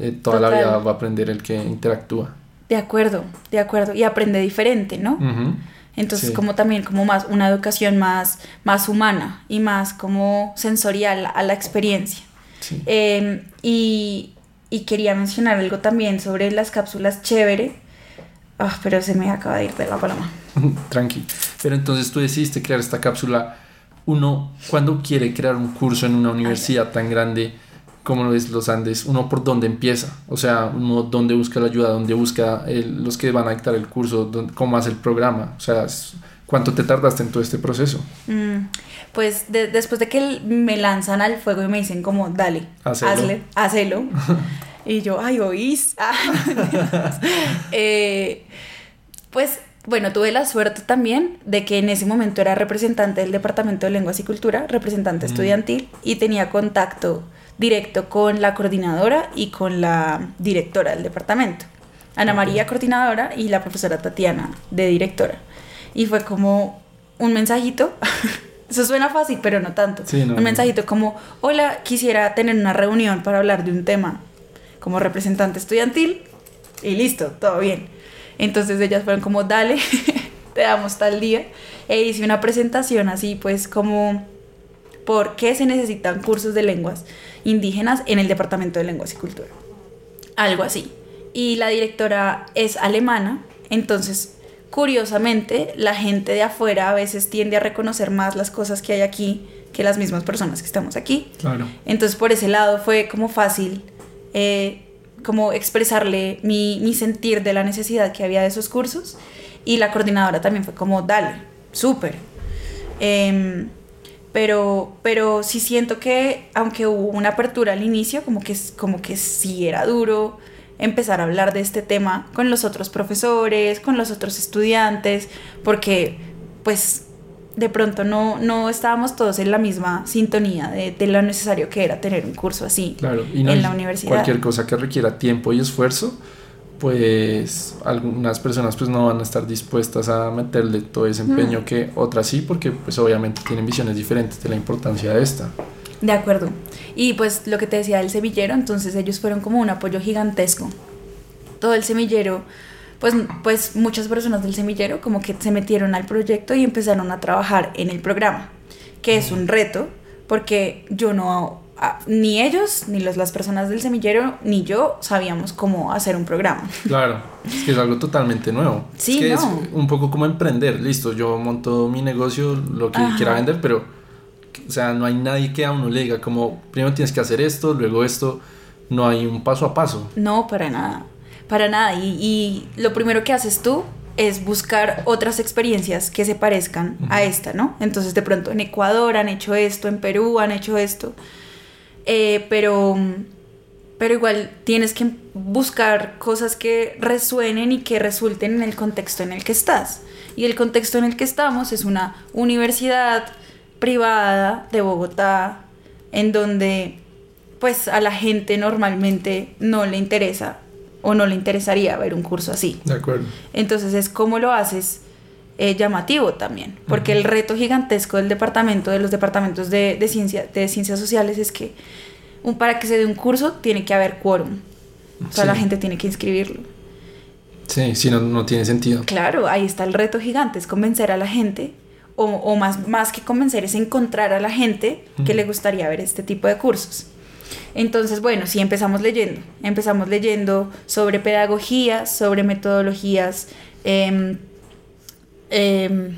Eh, toda la vida va a aprender el que interactúa.
De acuerdo, de acuerdo. Y aprende diferente, ¿no?
Ujú.
Entonces,
Sí.
como también como más una educación más, más humana y más como sensorial a la experiencia.
Sí.
Eh, y, y quería mencionar algo también sobre las cápsulas chévere. Ah, pero se me acaba de ir de la paloma.
Tranqui. Pero entonces tú decidiste crear esta cápsula. Uno, cuando quiere crear un curso en una universidad tan grande, como lo es los Andes, uno por dónde empieza, o sea, uno dónde busca la ayuda, dónde busca los que van a dictar el curso, cómo hace el programa, o sea, ¿cuánto te tardaste en todo este proceso?
Mm, pues después de que me lanzan al fuego y me dicen como, dale, hazle, hazlo, y yo, ay, oís, eh, pues bueno, tuve la suerte también de que en ese momento era representante del Departamento de Lenguas y Cultura, representante mm. estudiantil, y tenía contacto directo con la coordinadora y con la directora del departamento. Ana María, coordinadora, y la profesora Tatiana, de directora. Y fue como un mensajito. Eso suena fácil, pero no tanto. un mensajito como, hola, quisiera tener una reunión para hablar de un tema como representante estudiantil. Y listo, todo bien. Entonces ellas fueron como, dale, te damos tal día. E hice una presentación así, pues como, ¿por qué se necesitan cursos de lenguas indígenas en el Departamento de Lenguas y Cultura? Algo así. Y la directora es alemana, entonces, curiosamente, la gente de afuera a veces tiende a reconocer más las cosas que hay aquí que las mismas personas que estamos aquí.
Claro.
Entonces, por ese lado fue como fácil eh, como expresarle mi, mi, sentir de la necesidad que había de esos cursos y la coordinadora también fue como, dale, súper. Em, pero, pero sí siento que aunque hubo una apertura al inicio, como que, como que sí era duro empezar a hablar de este tema con los otros profesores, con los otros estudiantes, porque pues de pronto no, no estábamos todos en la misma sintonía de, de lo necesario que era tener un curso así
claro, y en la universidad. Cualquier cosa que requiera tiempo y esfuerzo, pues algunas personas pues no van a estar dispuestas a meterle todo ese empeño mm. que otras sí, porque pues obviamente tienen visiones diferentes de la importancia de esta.
De acuerdo. Y pues lo que te decía del semillero, entonces ellos fueron como un apoyo gigantesco. Todo el semillero pues, pues muchas personas del semillero como que se metieron al proyecto y empezaron a trabajar en el programa, que es un reto, porque yo no, ni ellos, ni las personas del semillero, ni yo sabíamos cómo hacer un programa.
Claro, es que es algo totalmente nuevo.
Sí,
es que es un poco como emprender, listo, yo monto mi negocio, lo que quiera vender, pero, o sea, no hay nadie que a uno le diga como, primero tienes que hacer esto, luego esto, no hay un paso a paso.
No, para nada para nada. Y, lo primero que haces tú es buscar otras experiencias que se parezcan a esta, ¿no? Entonces de pronto en Ecuador han hecho esto, en Perú han hecho esto, eh, pero, pero igual tienes que buscar cosas que resuenen y que resulten en el contexto en el que estás. Y el contexto en el que estamos es una universidad privada de Bogotá, en donde pues a la gente normalmente no le interesa o no le interesaría ver un curso así.
De acuerdo.
Entonces es cómo lo haces eh, llamativo también, porque el reto gigantesco del departamento, de los departamentos de, de, ciencia, de ciencias sociales es que un, para que se dé un curso tiene que haber quórum, o sea, la gente tiene que inscribirlo.
Sí, si no, no tiene sentido.
Claro, ahí está el reto gigante, es convencer a la gente, o, o más, más que convencer, es encontrar a la gente que le gustaría ver este tipo de cursos. Entonces, bueno, sí empezamos leyendo. Empezamos leyendo sobre pedagogía, sobre metodologías em, em,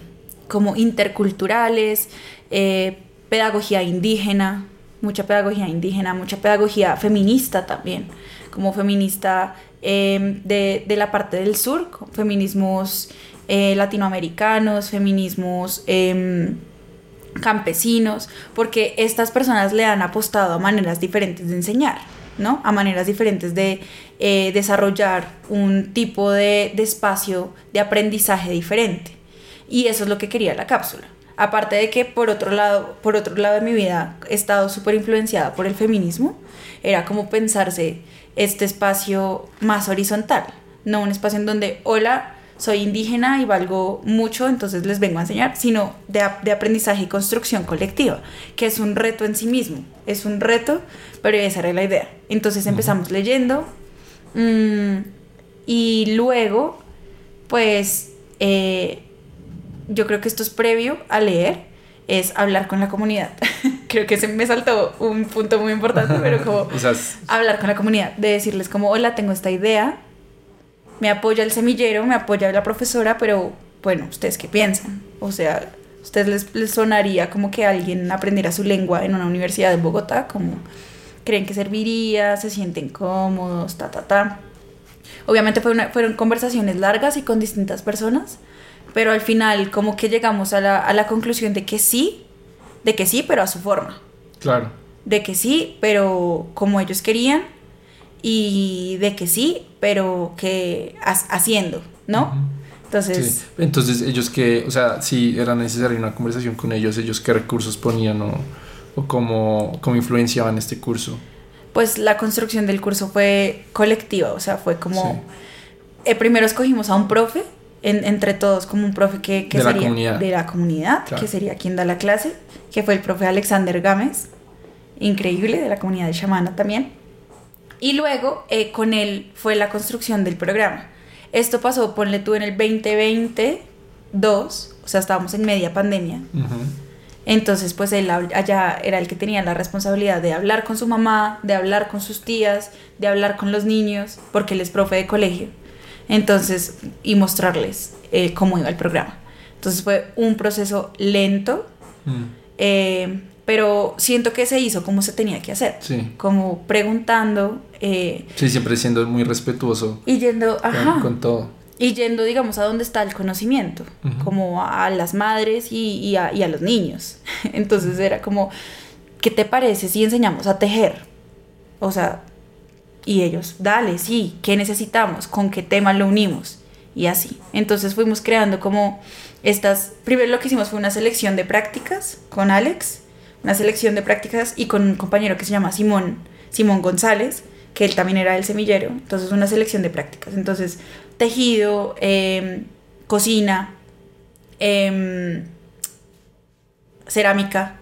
como interculturales, eh, pedagogía indígena, mucha pedagogía indígena, mucha pedagogía feminista también, como feminista em, de, de, la parte del sur, feminismos eh, latinoamericanos, feminismos campesinos, porque estas personas le han apostado a maneras diferentes de enseñar, ¿no? A maneras diferentes de eh, desarrollar un tipo de, espacio de aprendizaje diferente. Y eso es lo que quería la cápsula. Aparte de que por otro lado, por otro lado de mi vida he estado súper influenciada por el feminismo, era como pensarse este espacio más horizontal, no un espacio en donde, hola, soy indígena y valgo mucho, entonces les vengo a enseñar, sino de, aprendizaje y construcción colectiva, que es un reto en sí mismo, es un reto, pero esa era la idea. Entonces empezamos leyendo mm, y luego, pues, eh, yo creo que esto es previo a leer, es hablar con la comunidad. creo que se me saltó un punto muy importante, pero como hablar con la comunidad, de decirles como, hola, tengo esta idea, me apoya el semillero, me apoya la profesora, pero bueno, ¿ustedes qué piensan? O sea, ¿ustedes les, sonaría como que alguien aprendiera su lengua en una universidad de Bogotá? Como, creen que serviría, se sienten cómodos, ta, ta, ta. Obviamente fue una- fueron conversaciones largas y con distintas personas, pero al final como que llegamos a la, a la conclusión de que sí, de que sí, pero a su forma,
Claro.
de que sí, pero como ellos querían, y de que sí, pero que ha- haciendo, ¿no? Entonces...
Sí. Entonces, ellos que, o sea, si era necesaria una conversación con ellos, ellos qué recursos ponían o, o cómo, cómo influenciaban este curso.
pues la construcción del curso fue colectiva, o sea, fue como...
Sí.
eh, primero escogimos a un profe, en- entre todos, como un profe que, que
De la
sería
comunidad.
de la comunidad,
Claro.
que sería quien da la clase, que fue el profe Alexander Gámez, increíble, de la comunidad de Chamana también. Y luego eh, con él fue la construcción del programa. Esto pasó, ponle tú, en el 2022, o sea, estábamos en media pandemia. Entonces, pues él allá era el que tenía la responsabilidad de hablar con su mamá, de hablar con sus tías, de hablar con los niños, porque él es profe de colegio. Entonces, y mostrarles eh, cómo iba el programa. Entonces fue un proceso lento,
Mm.
eh, pero siento que se hizo como se tenía que hacer.
Sí.
Como preguntando eh,
Sí, siempre siendo muy respetuoso
y yendo,
con,
ajá,
con todo.
y yendo, digamos, a donde está el conocimiento, como a las madres y, y a, y a los niños. Entonces era como, ¿qué te parece si enseñamos a tejer? O sea, y ellos, dale, sí, ¿qué necesitamos? ¿Con qué tema lo unimos? Y así. Entonces fuimos creando como estas, primero lo que hicimos fue una selección de prácticas con Alex, una selección de prácticas y con un compañero que se llama Simón, Simón González, que él también era del semillero, entonces una selección de prácticas. Entonces, tejido, em, cocina, em, cerámica,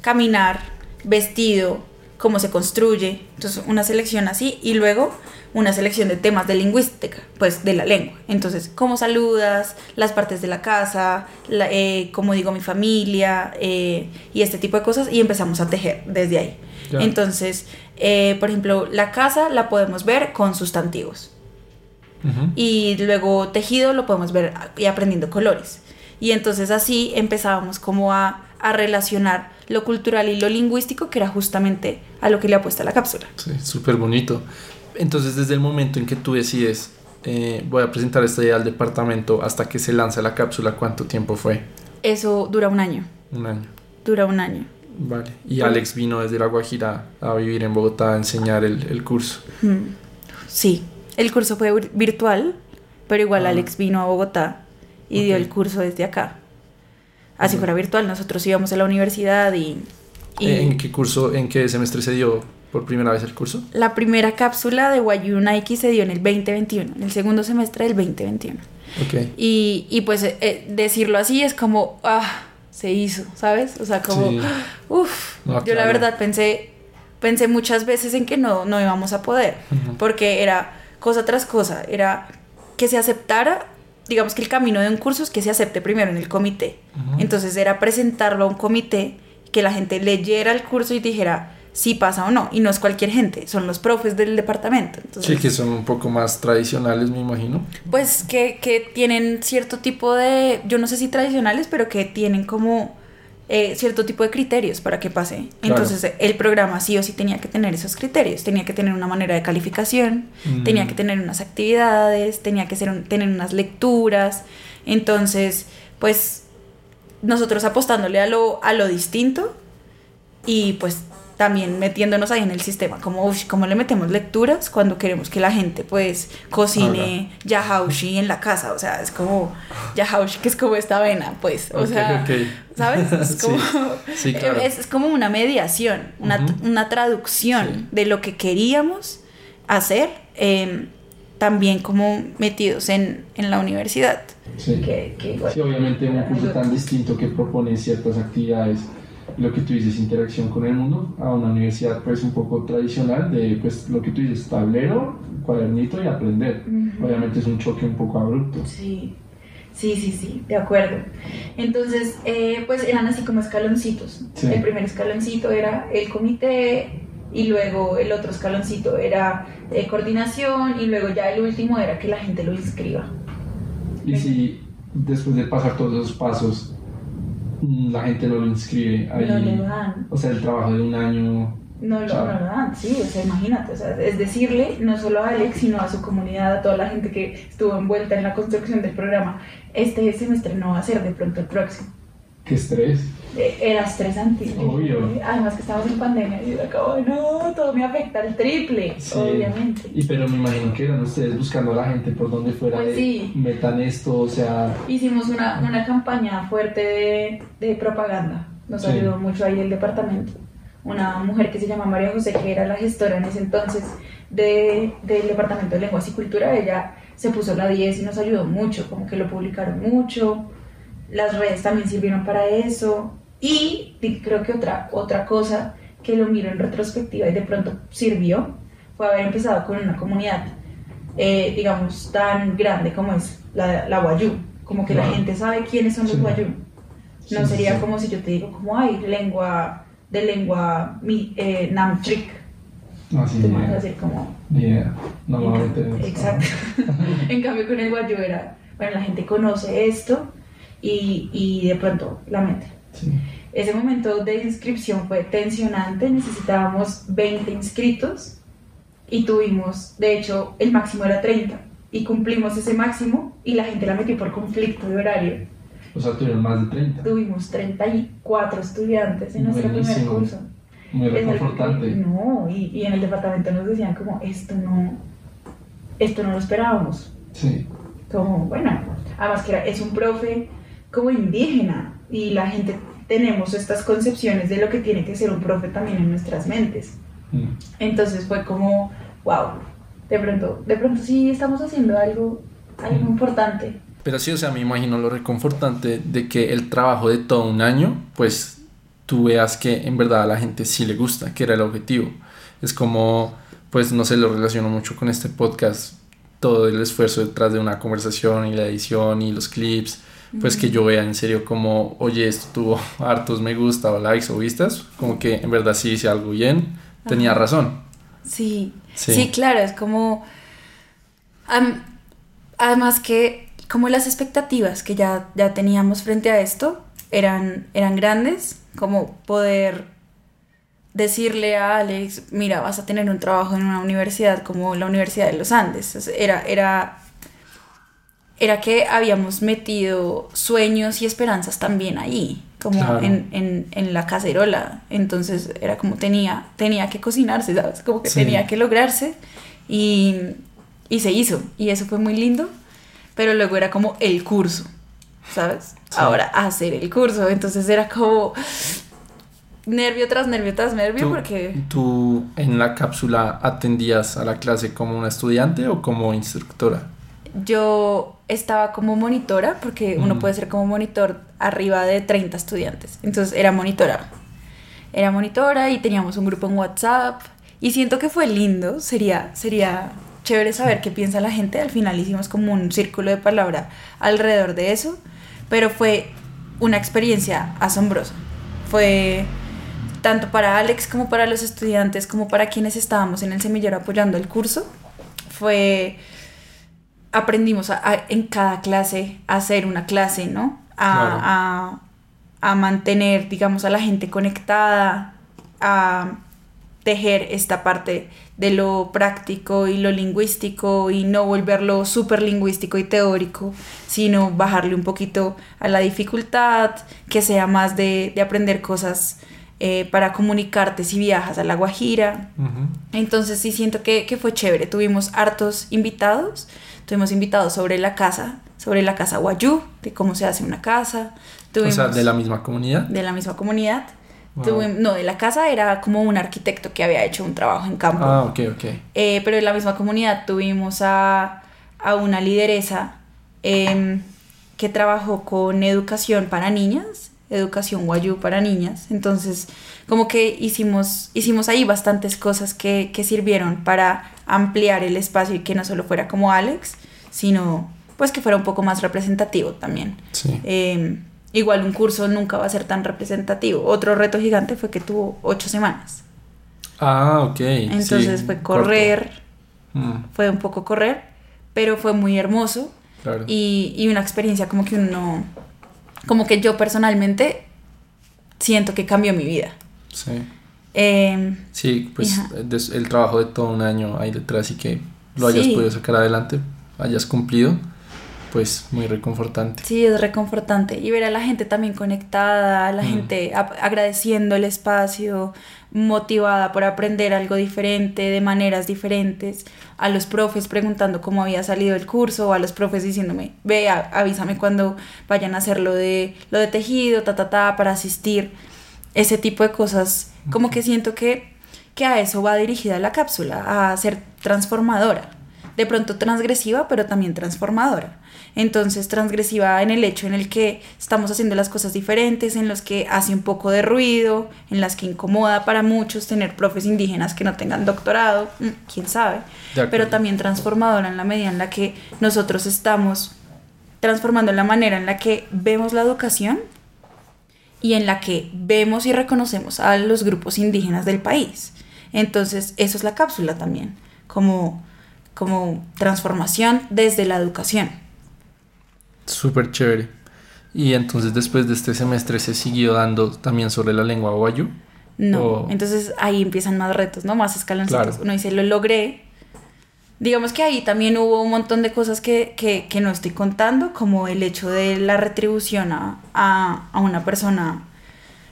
caminar, vestido, cómo se construye. Entonces, una selección así y luego una selección de temas de lingüística, pues de la lengua. Entonces, cómo saludas, las partes de la casa, la- eh, cómo digo mi familia eh, y este tipo de cosas y empezamos a tejer desde ahí.
Ya.
Entonces, eh, por ejemplo, la casa la podemos ver con sustantivos y luego tejido lo podemos ver y aprendiendo colores. Y entonces así empezábamos como a, a relacionar lo cultural y lo lingüístico, que era justamente a lo que le apuesta la cápsula.
Sí, súper bonito. Entonces, desde el momento en que tú decides, eh, voy a presentar esta idea al departamento hasta que se lanza la cápsula, ¿cuánto tiempo fue?
Eso dura un año,
Un año.
dura un año.
Vale. Y Alex vino desde La Guajira a vivir en Bogotá a enseñar el, el curso.
Mm. Sí, el curso fue vir- virtual, pero igual
Ah.
Alex vino a Bogotá y dio el curso desde acá. Así fuera virtual, nosotros íbamos a la universidad y... y
¿En qué curso, en qué semestre se dio por primera vez el curso?
La primera cápsula de Wayu Nike se dio en el 2021, en el segundo semestre del 2021.
Ok.
Y, y pues eh, eh, decirlo así es como, ah, se hizo, ¿sabes? O sea, como,
Sí.
uff,
No,
yo la
claro.
verdad pensé, pensé muchas veces en que no, no íbamos a poder,
Ujú.
porque era cosa tras cosa, era que se aceptara, digamos que el camino de un curso es que se acepte primero en el comité.
Ujú.
Entonces era presentarlo a un comité, que la gente leyera el curso y dijera si pasa o no. Y no es cualquier gente, son los profes del departamento. Entonces,
Sí, que son un poco más tradicionales, me imagino.
Pues que, que tienen cierto tipo de, yo no sé si tradicionales, pero que tienen como eh, cierto tipo de criterios para que pase.
Claro.
Entonces el programa sí o sí tenía que tener esos criterios, tenía que tener una manera de calificación,
Mm.
tenía que tener unas actividades, tenía que ser un- tener unas lecturas. Entonces, pues nosotros apostándole a lo, a lo distinto y pues también metiéndonos ahí en el sistema, como, uff, ¿cómo le metemos lecturas cuando queremos que la gente pues cocine yahaushi en la casa? O sea, es como yahaushi, que es como esta avena, pues, o sea. ¿sabes? Es como,
sí, claro.
es, es como una mediación, una, una traducción
Sí.
de lo que queríamos hacer, eh, también como metidos en, en la universidad.
Sí.
Que, que
Sí, obviamente un curso tan distinto que propone ciertas actividades, lo que tú dices, interacción con el mundo, a una universidad pues un poco tradicional de pues lo que tú dices, tablero, cuadernito y aprender. Obviamente es un choque un poco abrupto.
Sí, sí, sí, sí, de acuerdo. Entonces, eh, pues eran así como escaloncitos.
Sí.
El primer escaloncito era el comité y luego el otro escaloncito era eh, coordinación y luego ya el último era que la gente lo inscriba.
Y si después de pasar todos esos pasos, la gente no lo inscribe ahí,
No le dan.
o sea, el trabajo de un año
no lo, no lo dan, sí, o sea, imagínate, o sea, es decirle no solo a Alex, sino a su comunidad, a toda la gente que estuvo envuelta en la construcción del programa, este semestre no va a ser de pronto el próximo.
Qué estrés.
Eh, Era estresante.
Obvio.
Además que estamos en pandemia y yo acabo, no, todo me afecta al triple,
Sí.
obviamente.
Y pero me imagino que eran ustedes buscando a la gente por donde fuera
Pues
de
sí.
metan esto, o sea,
Hicimos una, una campaña fuerte de, de propaganda, nos
Sí.
ayudó mucho ahí el departamento. Una mujer que se llama María José, que era la gestora en ese entonces de, del departamento de lenguas y cultura, ella se puso la 10 y nos ayudó mucho, como que lo publicaron mucho. Las redes también sirvieron para eso. Y creo que otra, otra cosa que lo miro en retrospectiva y de pronto sirvió fue haber empezado con una comunidad, eh, digamos, tan grande como es la, la Wayuu. Como que la gente sabe quiénes son los
Sí.
Wayuu. No
Sí,
sería
sí.
como si yo te digo, como hay lengua de lengua mi, eh, Namtric.
así
Tú
ni
me vas a
idea.
decir como...
Idea. No en eso.
Exacto. en cambio con el Wayuu era, bueno, la gente conoce esto y, y de pronto la mete.
Sí.
Ese momento de inscripción fue tensionante, necesitábamos 20 inscritos y tuvimos, de hecho, el máximo era 30 y cumplimos ese máximo y la gente la metió por conflicto de horario.
O sea, tuvieron más de 30.
Tuvimos 34 estudiantes en nuestro primer
Buenísimo.
curso.
Muy reconfortante.
No, y, y en el departamento nos decían como, esto no, esto no lo esperábamos.
Sí.
Como, bueno, además que era- es un profe como indígena y la gente tenemos estas concepciones de lo que tiene que ser un profe también en nuestras mentes.
Mm.
Entonces fue como, wow, de pronto, de pronto sí estamos haciendo algo, algo
Mm.
importante.
Pero sí, o sea, me imagino lo reconfortante de que el trabajo de todo un año, pues tú veas que en verdad a la gente sí le gusta, que era el objetivo. Es como, pues no sé, lo relaciono mucho con este podcast, todo el esfuerzo detrás de una conversación y la edición y los clips, pues que yo vea en serio como, oye, esto tuvo hartos me gusta o likes o vistas, como que en verdad sí hice algo bien, tenía
Ajá.
razón.
Sí,
Sí.
sí, claro, es como... además que como las expectativas que ya, ya teníamos frente a esto eran, eran grandes, como poder decirle a Alex, mira, vas a tener un trabajo en una universidad como la Universidad de los Andes. Era, era, era que habíamos metido sueños y esperanzas también ahí, como
Claro.
en, en, en la cacerola. Entonces era como tenía, tenía que cocinarse, ¿sabes? Como que
Sí.
tenía que lograrse y, y se hizo. Y eso fue muy lindo, pero luego era como el curso, ¿sabes?
Sí.
Ahora hacer el curso. Entonces era como nervio tras nervio tras nervio
¿Tú,
porque...
tú en la cápsula atendías a la clase como una estudiante o como instructora?
Yo estaba como monitora, porque uno puede ser como monitor arriba de 30 estudiantes. Entonces era monitora. Era monitora y teníamos un grupo en WhatsApp. Y siento que fue lindo. Sería, sería chévere saber qué piensa la gente. Al final hicimos como un círculo de palabra alrededor de eso. Pero fue una experiencia asombrosa. Fue tanto para Alex como para los estudiantes, como para quienes estábamos en el semillero apoyando el curso. Fue aprendimos a- a- en cada clase a hacer una clase, ¿no? A, a- a mantener, digamos, a la gente conectada, a tejer esta parte de lo práctico y lo lingüístico y no volverlo súper lingüístico y teórico, sino bajarle un poquito a la dificultad, que sea más de, de aprender cosas eh, para comunicarte si viajas a La Guajira, entonces sí siento que, que fue chévere. Tuvimos hartos invitados. Tuvimos invitados sobre la casa, sobre la casa Wayuu, de cómo se hace una casa.
O
Tuvimos
sea, de la misma comunidad.
de la misma comunidad.
Wow.
Tuvim- no, de la casa era como un arquitecto que había hecho un trabajo en campo.
Ah, ok, ok.
Eh, pero en la misma comunidad tuvimos a, a una lideresa em, que trabajó con educación para niñas, educación Wayuu para niñas. Entonces, como que hicimos, hicimos ahí bastantes cosas que, que sirvieron para ampliar el espacio y que no solo fuera como Alex, sino pues que fuera un poco más representativo también.
Sí.
Eh, igual un curso nunca va a ser tan representativo. Otro reto gigante fue que tuvo ocho semanas.
Ah, ok.
Entonces
sí,
fue correr,
Mm,
fue un poco correr, pero fue muy hermoso
claro.
y, y una experiencia como que uno, como que yo personalmente siento que cambió mi vida.
Sí.
Em,
sí, pues des- el trabajo de todo un año ahí detrás y que lo hayas
Sí.
podido sacar adelante, hayas cumplido, pues muy reconfortante.
Sí, es reconfortante. Y ver a la gente también conectada, a la
Mm.
gente agradeciendo el espacio, motivada por aprender algo diferente, de maneras diferentes, a los profes preguntando cómo había salido el curso, o a los profes diciéndome, ve, avísame cuando vayan a hacer lo de, lo de tejido, ta, ta, ta, para asistir. Ese tipo de cosas, como que siento que, que a eso va dirigida la cápsula, a ser transformadora. De pronto transgresiva, pero también transformadora. Entonces transgresiva en el hecho en el que estamos haciendo las cosas diferentes, en los que hace un poco de ruido, en las que incomoda para muchos tener profes indígenas que no tengan doctorado, mm, quién sabe, pero también transformadora en la medida en la que nosotros estamos transformando la manera en la que vemos la educación y en la que vemos y reconocemos a los grupos indígenas del país. Entonces, eso es la cápsula también, como, como transformación desde la educación.
Súper chévere. Y entonces después de este semestre se siguió dando también sobre la lengua guayú.
No, entonces ahí empiezan más retos, ¿no? Más escaloncitos.
Claro.
Uno dice, lo logré. Digamos que ahí también hubo un montón de cosas que, que, que no estoy contando, como el hecho de la retribución a, a, a una persona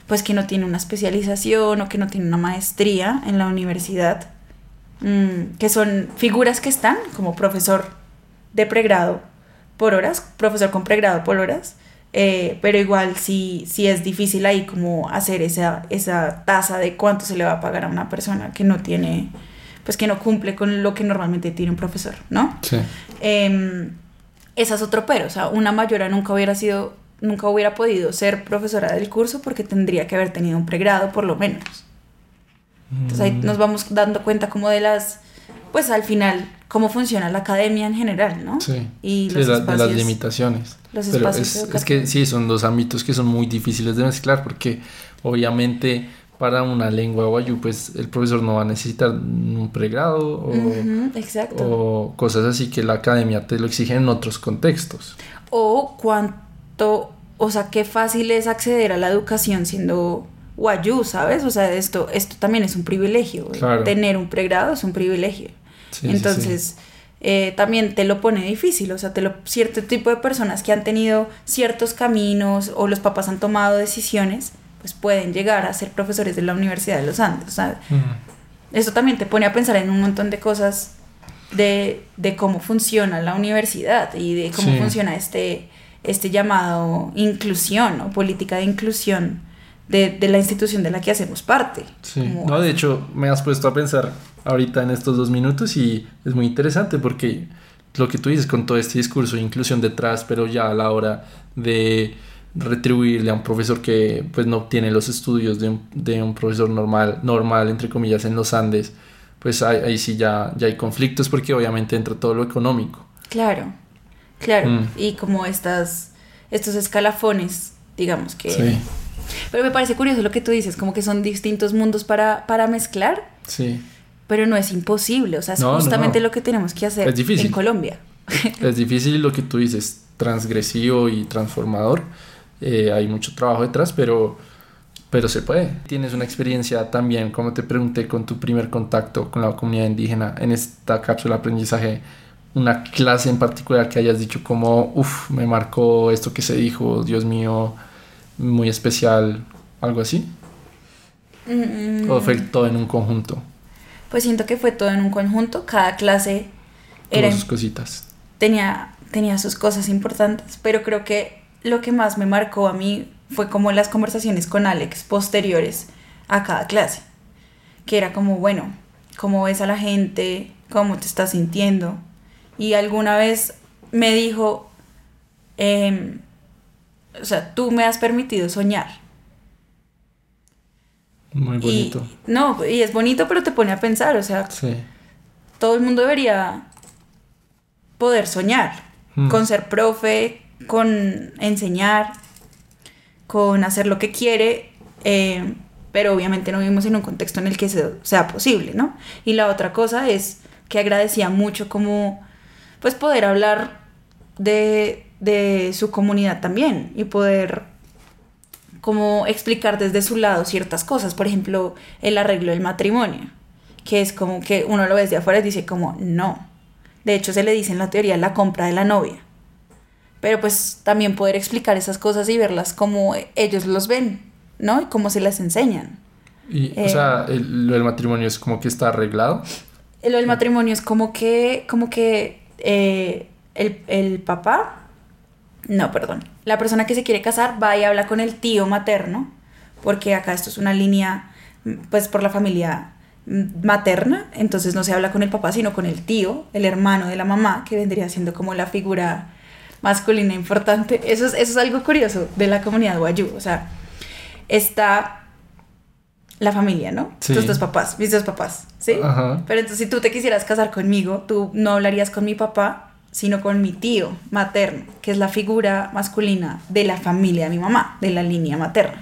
pues que no tiene una especialización o que no tiene una maestría en la universidad, mm, que son figuras que están como profesor de pregrado por horas, profesor con pregrado por horas, eh, pero igual sí, es difícil ahí como hacer esa, esa tasa de cuánto se le va a pagar a una persona que no tiene, pues que no cumple con lo que normalmente tiene un profesor, ¿no?
Sí.
Eh, esa es otro pero, o sea, una mayora nunca hubiera sido, nunca hubiera podido ser profesora del curso porque tendría que haber tenido un pregrado por lo menos. Entonces ahí
Mm.
nos vamos dando cuenta como de las, pues al final, cómo funciona la academia en general, ¿no?
Sí.
Y
Sí,
los
la- de las
espacios.
limitaciones.
los
Pero
espacios
es, es que sí, son dos ámbitos que son muy difíciles de mezclar porque obviamente para una lengua guayú pues el profesor no va a necesitar un pregrado o, cosas así que la academia te lo exige en otros contextos.
O cuánto, o sea, qué fácil es acceder a la educación siendo guayú, ¿sabes? O sea, esto, esto también es un privilegio.
Claro.
Tener un pregrado es un privilegio.
Sí, sí, sí.
Entonces, eh, también te lo pone difícil, o sea, te lo, cierto tipo de personas que han tenido ciertos caminos o los papás han tomado decisiones, pues pueden llegar a ser profesores de la Universidad de los Andes. O sea,
Mm.
eso también te pone a pensar en un montón de cosas de, de cómo funciona la universidad y de cómo
Sí.
funciona este, este llamado inclusión o política de inclusión de, de la institución de la que hacemos parte.
Sí.
Como-
No, de hecho, me has puesto a pensar ahorita en estos dos minutos y es muy interesante porque lo que tú dices con todo este discurso de inclusión detrás, pero ya a la hora de retribuirle a un profesor que pues no tiene los estudios de un, de un profesor normal, normal entre comillas en los Andes, pues ahí, ahí sí ya, ya hay conflictos porque obviamente entra todo lo económico.
Claro, claro.
Mm.
Y como estas, estos escalafones, digamos que...
Sí,
Pero me parece curioso lo que tú dices, como que son distintos mundos para, para mezclar,
sí.
pero no es imposible, o sea, es
No, no,
justamente
no.
lo que tenemos que hacer
Es difícil.
en Colombia.
Es difícil lo que tú dices, transgresivo y transformador. Eh, hay mucho trabajo detrás, pero, pero se puede. Tienes una experiencia también, como te pregunté, con tu primer contacto con la comunidad indígena en esta cápsula de aprendizaje, una clase en particular que hayas dicho como, uff, me marcó esto que se dijo, Dios mío, muy especial, algo así.
Mm,
O fue todo en un conjunto,
Pues siento que fue todo en un conjunto, cada clase era,
sus cositas.
tenía, tenía sus cosas importantes, pero creo que lo que más me marcó a mí fue como las conversaciones con Alex posteriores a cada clase, que era como, bueno, cómo ves a la gente, cómo te estás sintiendo. Y alguna vez me dijo, em, o sea, tú me has permitido soñar.
Muy
Y,
bonito.
no, y es bonito, pero te pone a pensar, o sea,
Sí.
todo el mundo debería poder soñar
Mm.
con ser profe, con enseñar, con hacer lo que quiere, eh, pero obviamente no vivimos en un contexto en el que sea posible, ¿no? Y la otra cosa es que agradecía mucho como, pues, poder hablar de, de su comunidad también y poder como explicar desde su lado ciertas cosas, por ejemplo, el arreglo del matrimonio, que es como que uno lo ve desde afuera y dice como no. De hecho, se le dice en la teoría la compra de la novia. Pero pues también poder explicar esas cosas y verlas como ellos los ven, ¿no? Y cómo se las enseñan.
Y, o sea,
Eh.
el- lo del matrimonio es como que está arreglado.
Lo del matrimonio es como que, como que eh, el, el papá, no, perdón, la persona que se quiere casar va y habla con el tío materno, porque acá esto es una línea, pues por la familia materna, entonces no se habla con el papá, sino con el tío, el hermano de la mamá, que vendría siendo como la figura masculina importante. Eso es, eso es algo curioso de la comunidad guayú, o sea, está la familia, ¿no?
Sí.
Tus dos papás, mis dos papás, ¿sí?
Ajá.
Pero entonces si tú te quisieras casar conmigo, tú no hablarías con mi papá, sino con mi tío materno, que es la figura masculina de la familia de mi mamá, de la línea materna.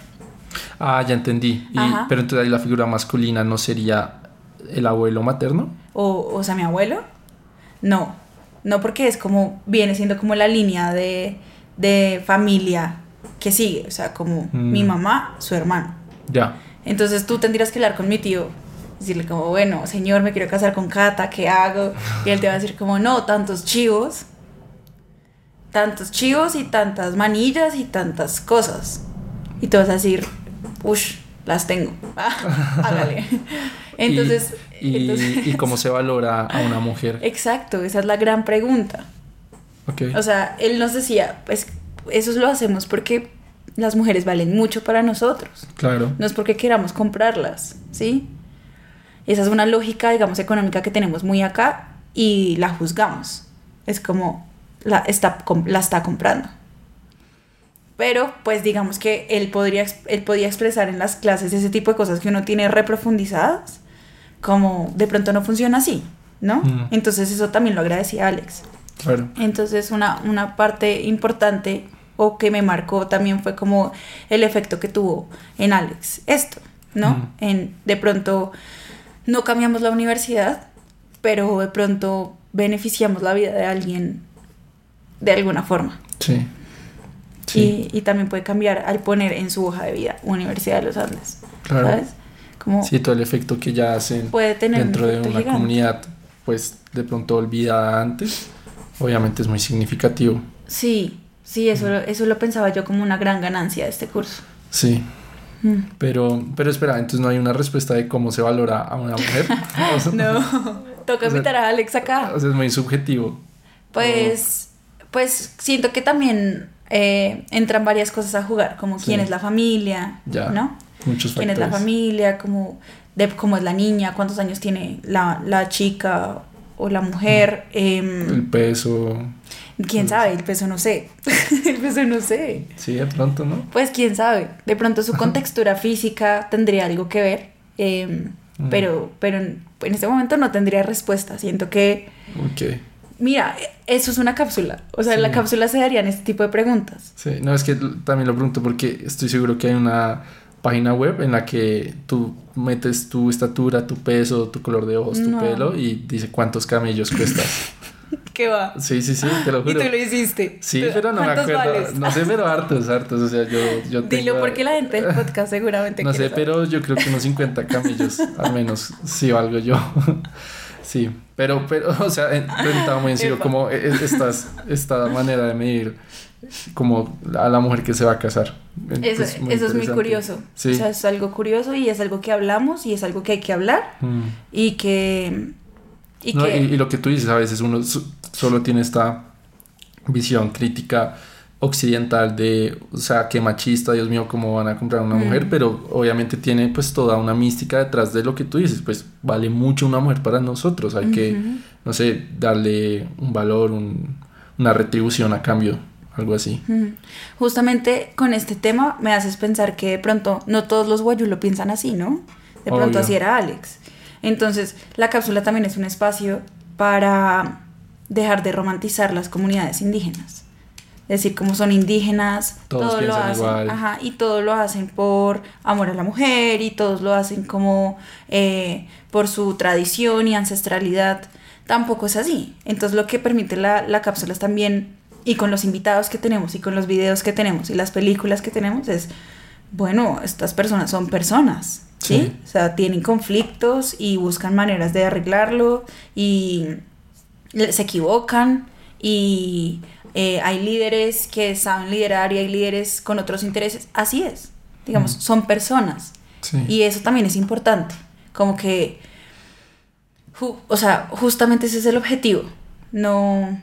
Ah, ya entendí. Y- pero entonces la figura masculina no sería el abuelo materno.
O, o sea, mi abuelo, no, no porque es como, viene siendo como la línea de, de familia que sigue, o sea, como
Mm.
mi mamá, su hermano.
Ya.
Entonces tú tendrías que hablar con mi tío, decirle como, bueno, señor, me quiero casar con Cata, ¿qué hago? Y él te va a decir como, no, tantos chivos, tantos chivos y tantas manillas y tantas cosas. Y tú vas a decir, uff, las tengo. Ah, hágale. Entonces,
y,
entonces-
y cómo se valora a una mujer.
Exacto, esa es la gran pregunta.
Ok.
O sea, él nos decía, pues eso lo hacemos porque las mujeres valen mucho para nosotros.
Claro.
No es porque queramos comprarlas, ¿sí? Esa es una lógica, digamos, económica que tenemos muy acá y la juzgamos. Es como la está, la está comprando. Pero, pues digamos que él podría, él podía expresar en las clases ese tipo de cosas que uno tiene reprofundizadas, como de pronto no funciona así, ¿no?
Mm.
Entonces eso también lo agradecía Alex.
Claro.
Entonces una, una parte importante o que me marcó también fue como el efecto que tuvo en Alex esto, ¿no? En de pronto no cambiamos la universidad, pero de pronto beneficiamos la vida de alguien de alguna forma.
Sí. Sí.
Y, y también puede cambiar al poner en su hoja de vida Universidad de los Andes.
Claro.
¿Sabes? Como
Sí, todo el efecto que ya hacen
puede tener un
dentro de una
gigante.
comunidad, pues de pronto olvidada antes, obviamente es muy significativo.
Sí, sí, eso, eso lo pensaba yo como una gran ganancia de este curso.
Sí.
Mm.
Pero, pero espera, entonces no hay una respuesta de cómo se valora a una mujer.
No, toca invitar a Alex acá.
o sea, es muy subjetivo.
Pues, pues siento que también eh, entran varias cosas a jugar, como
Sí.
quién es la familia,
Ya.
¿no?
Muchos
¿Quién es la familia? Como de cómo es la niña, cuántos años tiene la, la chica o la mujer. em,
El peso.
quién sabe, el peso no sé. el peso no sé.
Sí, de pronto, ¿no?
Pues quién sabe. De pronto su contextura física tendría algo que ver. em,
Mm.
pero, pero en, en este momento no tendría respuesta. Siento que
Ok.
Mira, eso es una cápsula. O sea, en la cápsula se darían este tipo de preguntas.
Sí, no, es que también lo pregunto porque estoy seguro que hay una página web en la que tú metes tu estatura, tu peso, tu color de ojos, tu
No.
pelo y dice cuántos camellos cuestas.
¿Qué va?
Sí, sí, sí, te lo
Y
juro.
tú lo hiciste.
Sí, pero no me
¿cuántos
acuerdo.
vales?
No sé, pero hartos, hartos. O sea, yo, yo
Dilo
tengo-
porque la gente del podcast seguramente
No sé,
saber.
pero yo creo que unos 50 camellos, al menos, sí valgo yo. Sí, pero, pero, o sea, en- preguntaba muy en serio, como e- e- estas, esta manera de medir como a la mujer que se va a casar.
Eso,
Pues,
eso es muy curioso.
Sí.
O sea, es algo curioso y es algo que hablamos y es algo que hay que hablar
Mm.
y que... Y
No,
que
y, y lo que tú dices, a veces uno so- solo tiene esta visión crítica occidental de, o sea, qué machista, Dios mío, cómo van a comprar a una
Mm.
mujer, pero obviamente tiene pues toda una mística detrás de lo que tú dices, pues vale mucho una mujer para nosotros, hay que, no sé, darle un valor, un- una retribución a cambio, algo así.
Justamente con este tema me haces pensar que de pronto no todos los guayú lo piensan así, ¿no? De pronto así era Alex. Entonces, la cápsula también es un espacio para dejar de romantizar las comunidades indígenas. Es decir, como son indígenas,
Todos
todo lo hacen,
igual.
ajá, y todo lo hacen por amor a la mujer, y todos lo hacen como eh, por su tradición y ancestralidad. Tampoco es así. Entonces, lo que permite la, la cápsula es también, y con los invitados que tenemos, y con los videos que tenemos, y las películas que tenemos, es bueno, estas personas son personas, ¿sí?
Sí.
O sea, tienen conflictos y buscan maneras de arreglarlo y se equivocan y eh, hay líderes que saben liderar y hay líderes con otros intereses. Así es, digamos,
Mm.
son personas.
Sí.
Y eso también es importante, como que, o sea, justamente ese es el objetivo, no,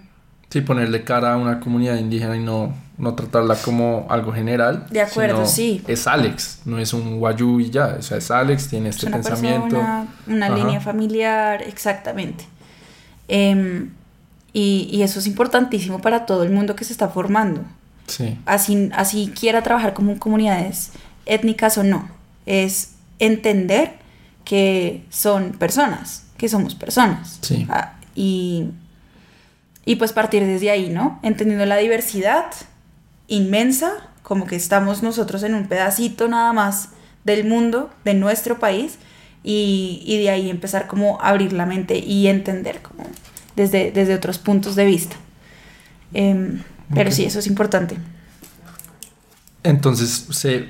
Sí, ponerle cara a una comunidad indígena y no, no tratarla como algo general.
De acuerdo, sí.
Es Alex, no es un guayú y ya. O sea, es Alex, tiene
es
este
una
pensamiento.
persona, una
Ajá.
línea familiar, exactamente. Em, y, y eso es importantísimo para todo el mundo que se está formando,
Sí,
así, así quiera trabajar como comunidades étnicas o no, es entender que son personas, que somos personas.
Sí.
Ah, y, y pues partir desde ahí, ¿no? Entendiendo la diversidad inmensa, como que estamos nosotros en un pedacito nada más del mundo, de nuestro país, y, y de ahí empezar como a abrir la mente y entender como desde, desde otros puntos de vista. Em, pero
Ok.
sí, eso es importante.
Entonces se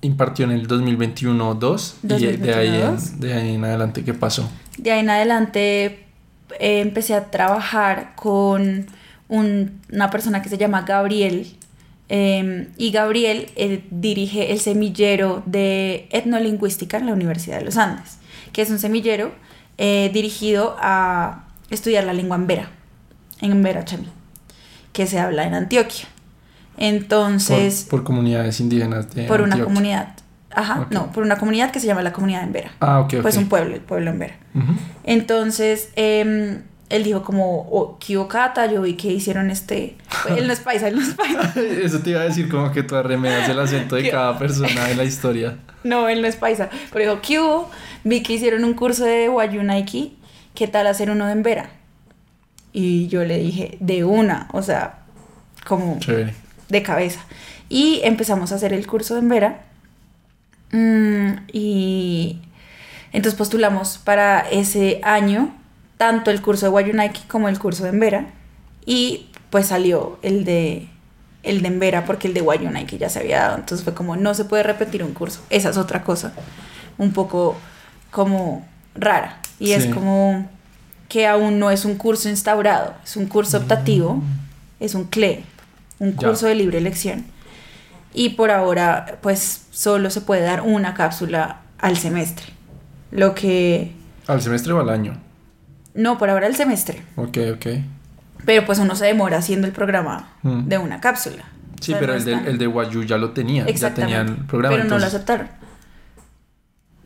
impartió en el 2021-2 y de ahí,
2021-2.
en, de ahí en adelante, ¿qué pasó?
De ahí en adelante eh, empecé a trabajar con un- una persona que se llama Gabriel. eh, y Gabriel eh, dirige el semillero de etnolingüística en la Universidad de los Andes, que es un semillero eh, dirigido a estudiar la lengua ambera, en Ambera Chamí, que se habla en Antioquia. Entonces,
por, por comunidades indígenas de
por una comunidad, ajá,
Ok.
no, por una comunidad que se llama la comunidad de Embera.
Ah, ok.
Pues un pueblo, el pueblo Embera.
Ujú.
Entonces, em, él dijo como, oh, Kyokata, yo vi que hicieron este... Él no es paisa, él no es paisa.
Eso te iba a decir como que tú arremedas el acento de cada persona de la historia.
No, él no es paisa. Pero dijo, ¿qué hubo? Vi que hicieron un curso de Wayunaiki, ¿qué tal hacer uno de Embera? Y yo le dije, de una, o sea, como
Chévere.
de cabeza. Y empezamos a hacer el curso de Embera. Mm, y entonces postulamos para ese año tanto el curso de Wayunaiki como el curso de Embera. Y pues salió el de el de Embera porque el de Wayunaiki ya se había dado. Entonces fue como no se puede repetir un curso. Esa es otra cosa. Un poco como rara. Y
Sí.
es como que aún no es un curso instaurado, es un curso optativo, es un CLE, un
Ya.
curso de libre elección. Y por ahora, pues solo se puede dar una cápsula al semestre. Lo que.
¿Al semestre o al año?
No, por ahora el semestre.
Ok, ok.
Pero pues uno se demora haciendo el programa
Mm.
de una cápsula.
Sí,
O sea,
pero
no
el de, el de Wayu ya lo tenía. Ya tenían el programa.
pero no lo aceptaron.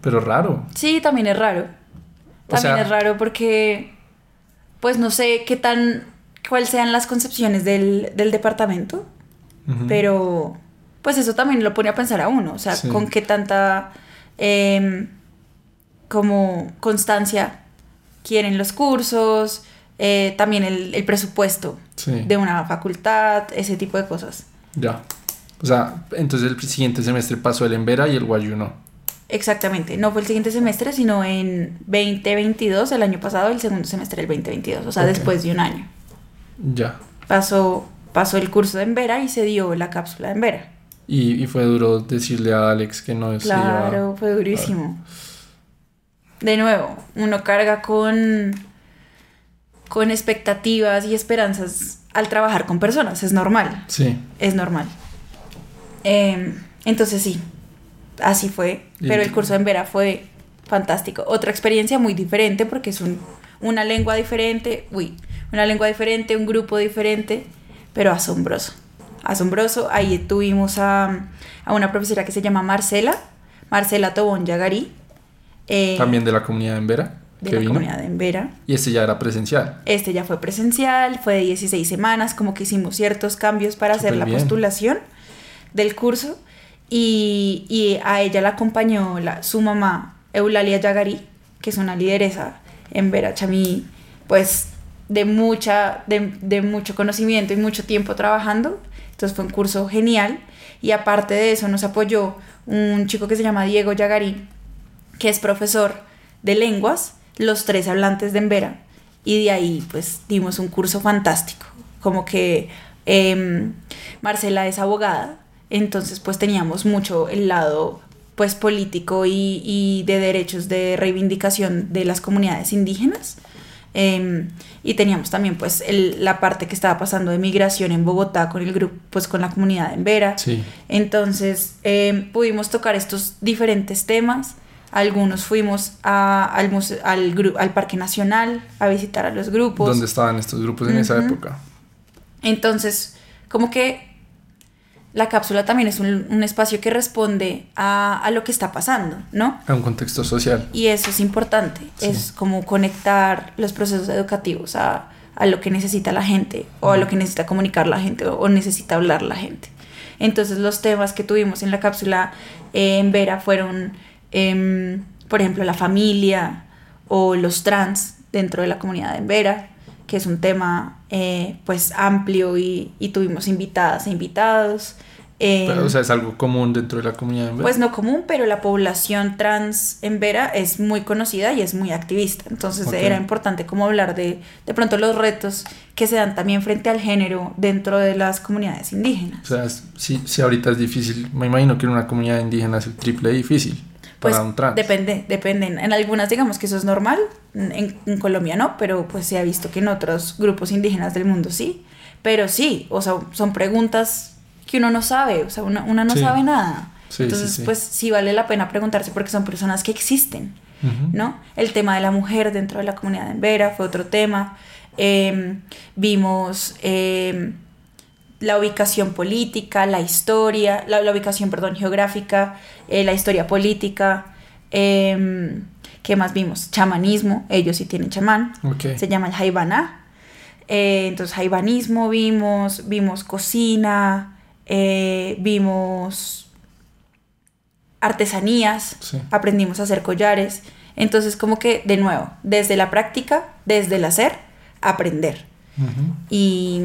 Pero raro.
Sí, también es raro.
O
También
sea-
es raro porque, pues no sé qué tan, cuáles sean las concepciones del, del departamento, pero pues eso también lo pone a pensar a uno, o sea,
Sí.
con qué tanta em, como constancia quieren los cursos, eh, también el, el presupuesto
Sí.
de una facultad, ese tipo de cosas.
Ya. O sea, entonces el siguiente semestre pasó el Embera y el Wayu no.
Exactamente, no fue el siguiente semestre, sino en 2022, el año pasado, el segundo semestre del 2022, o sea, después de un año.
Ya.
Pasó, pasó el curso de Embera y se dio la cápsula de Embera.
Y, y fue duro decirle a Alex que no iba-
Claro, fue durísimo. De nuevo, uno carga con, con expectativas y esperanzas al trabajar con personas, es normal,
Sí.
es normal. Em, entonces sí, así fue, pero el curso de Embera fue fantástico. Otra experiencia muy diferente porque es un- una lengua diferente, uy, una lengua diferente, un grupo diferente, pero asombroso, asombroso. Ahí tuvimos a, a una profesora que se llama Marcela, Marcela Tobón Yagarí. eh,
También de la comunidad de Embera.
de
que
la
vino.
comunidad de Embera.
Y este ya era presencial.
Este ya fue presencial, fue de 16 semanas, como que hicimos ciertos cambios para hacer la
bien.
postulación del curso. Y, y a ella la acompañó la, su mamá, Eulalia Yagarí, que es una lideresa en Verachamí, pues de, mucha, de, de mucho conocimiento y mucho tiempo trabajando. Entonces fue un curso genial. Y aparte de eso nos apoyó un chico que se llama Diego Yagarí, que es profesor de lenguas, los tres hablantes de Embera. Y de ahí pues dimos un curso fantástico. Como que em, Marcela es abogada, entonces pues teníamos mucho el lado pues político y, y de derechos de reivindicación de las comunidades indígenas. Em, y teníamos también pues el, la parte que estaba pasando de migración en Bogotá con el grupo, pues con la comunidad en Vera.
Sí.
Entonces em, pudimos tocar estos diferentes temas. Algunos fuimos a, al, Parque Nacional a visitar a los grupos.
¿Dónde estaban estos grupos en esa época?
Entonces, como que la cápsula también es un, un espacio que responde a, a lo que está pasando, ¿no?
A un contexto social.
Y eso es importante,
Sí.
es como conectar los procesos educativos a, a lo que necesita la gente o a lo que necesita comunicar la gente o, o necesita hablar la gente. Entonces los temas que tuvimos en la cápsula eh, en Vera fueron, em, por ejemplo, la familia o los trans dentro de la comunidad en Vera, que es un tema eh, pues amplio y, y tuvimos invitadas e invitados. em,
Pero, o sea, es algo común dentro de la comunidad. en
pues no común, pero la población trans en Vera es muy conocida y es muy activista. Entonces era importante como hablar de de pronto los retos que se dan también frente al género dentro de las comunidades indígenas.
O sea, si, si ahorita es difícil, me imagino que en una comunidad indígena es el triple difícil
Pues
para un trans.
depende, depende. En algunas digamos que eso es normal, en, en Colombia no, pero pues se ha visto que en otros grupos indígenas del mundo sí. Pero sí, o sea, son preguntas que uno no sabe, o sea, uno, uno no
Sí.
sabe nada.
Sí,
Entonces,
sí,
pues sí vale la pena preguntarse porque son personas que existen. ¿no? El tema de la mujer dentro de la comunidad en Vera fue otro tema. Eh, vimos eh, la ubicación política, la historia, la, la ubicación, perdón, geográfica, eh, la historia política. eh, ¿Qué más vimos? Chamanismo, ellos sí tienen chamán, se llama el Jaibaná. Eh, entonces, jaibanismo vimos, vimos cocina, eh, vimos artesanías,
Sí.
aprendimos a hacer collares. Entonces, como que, de nuevo, desde la práctica, desde el hacer, aprender. Y,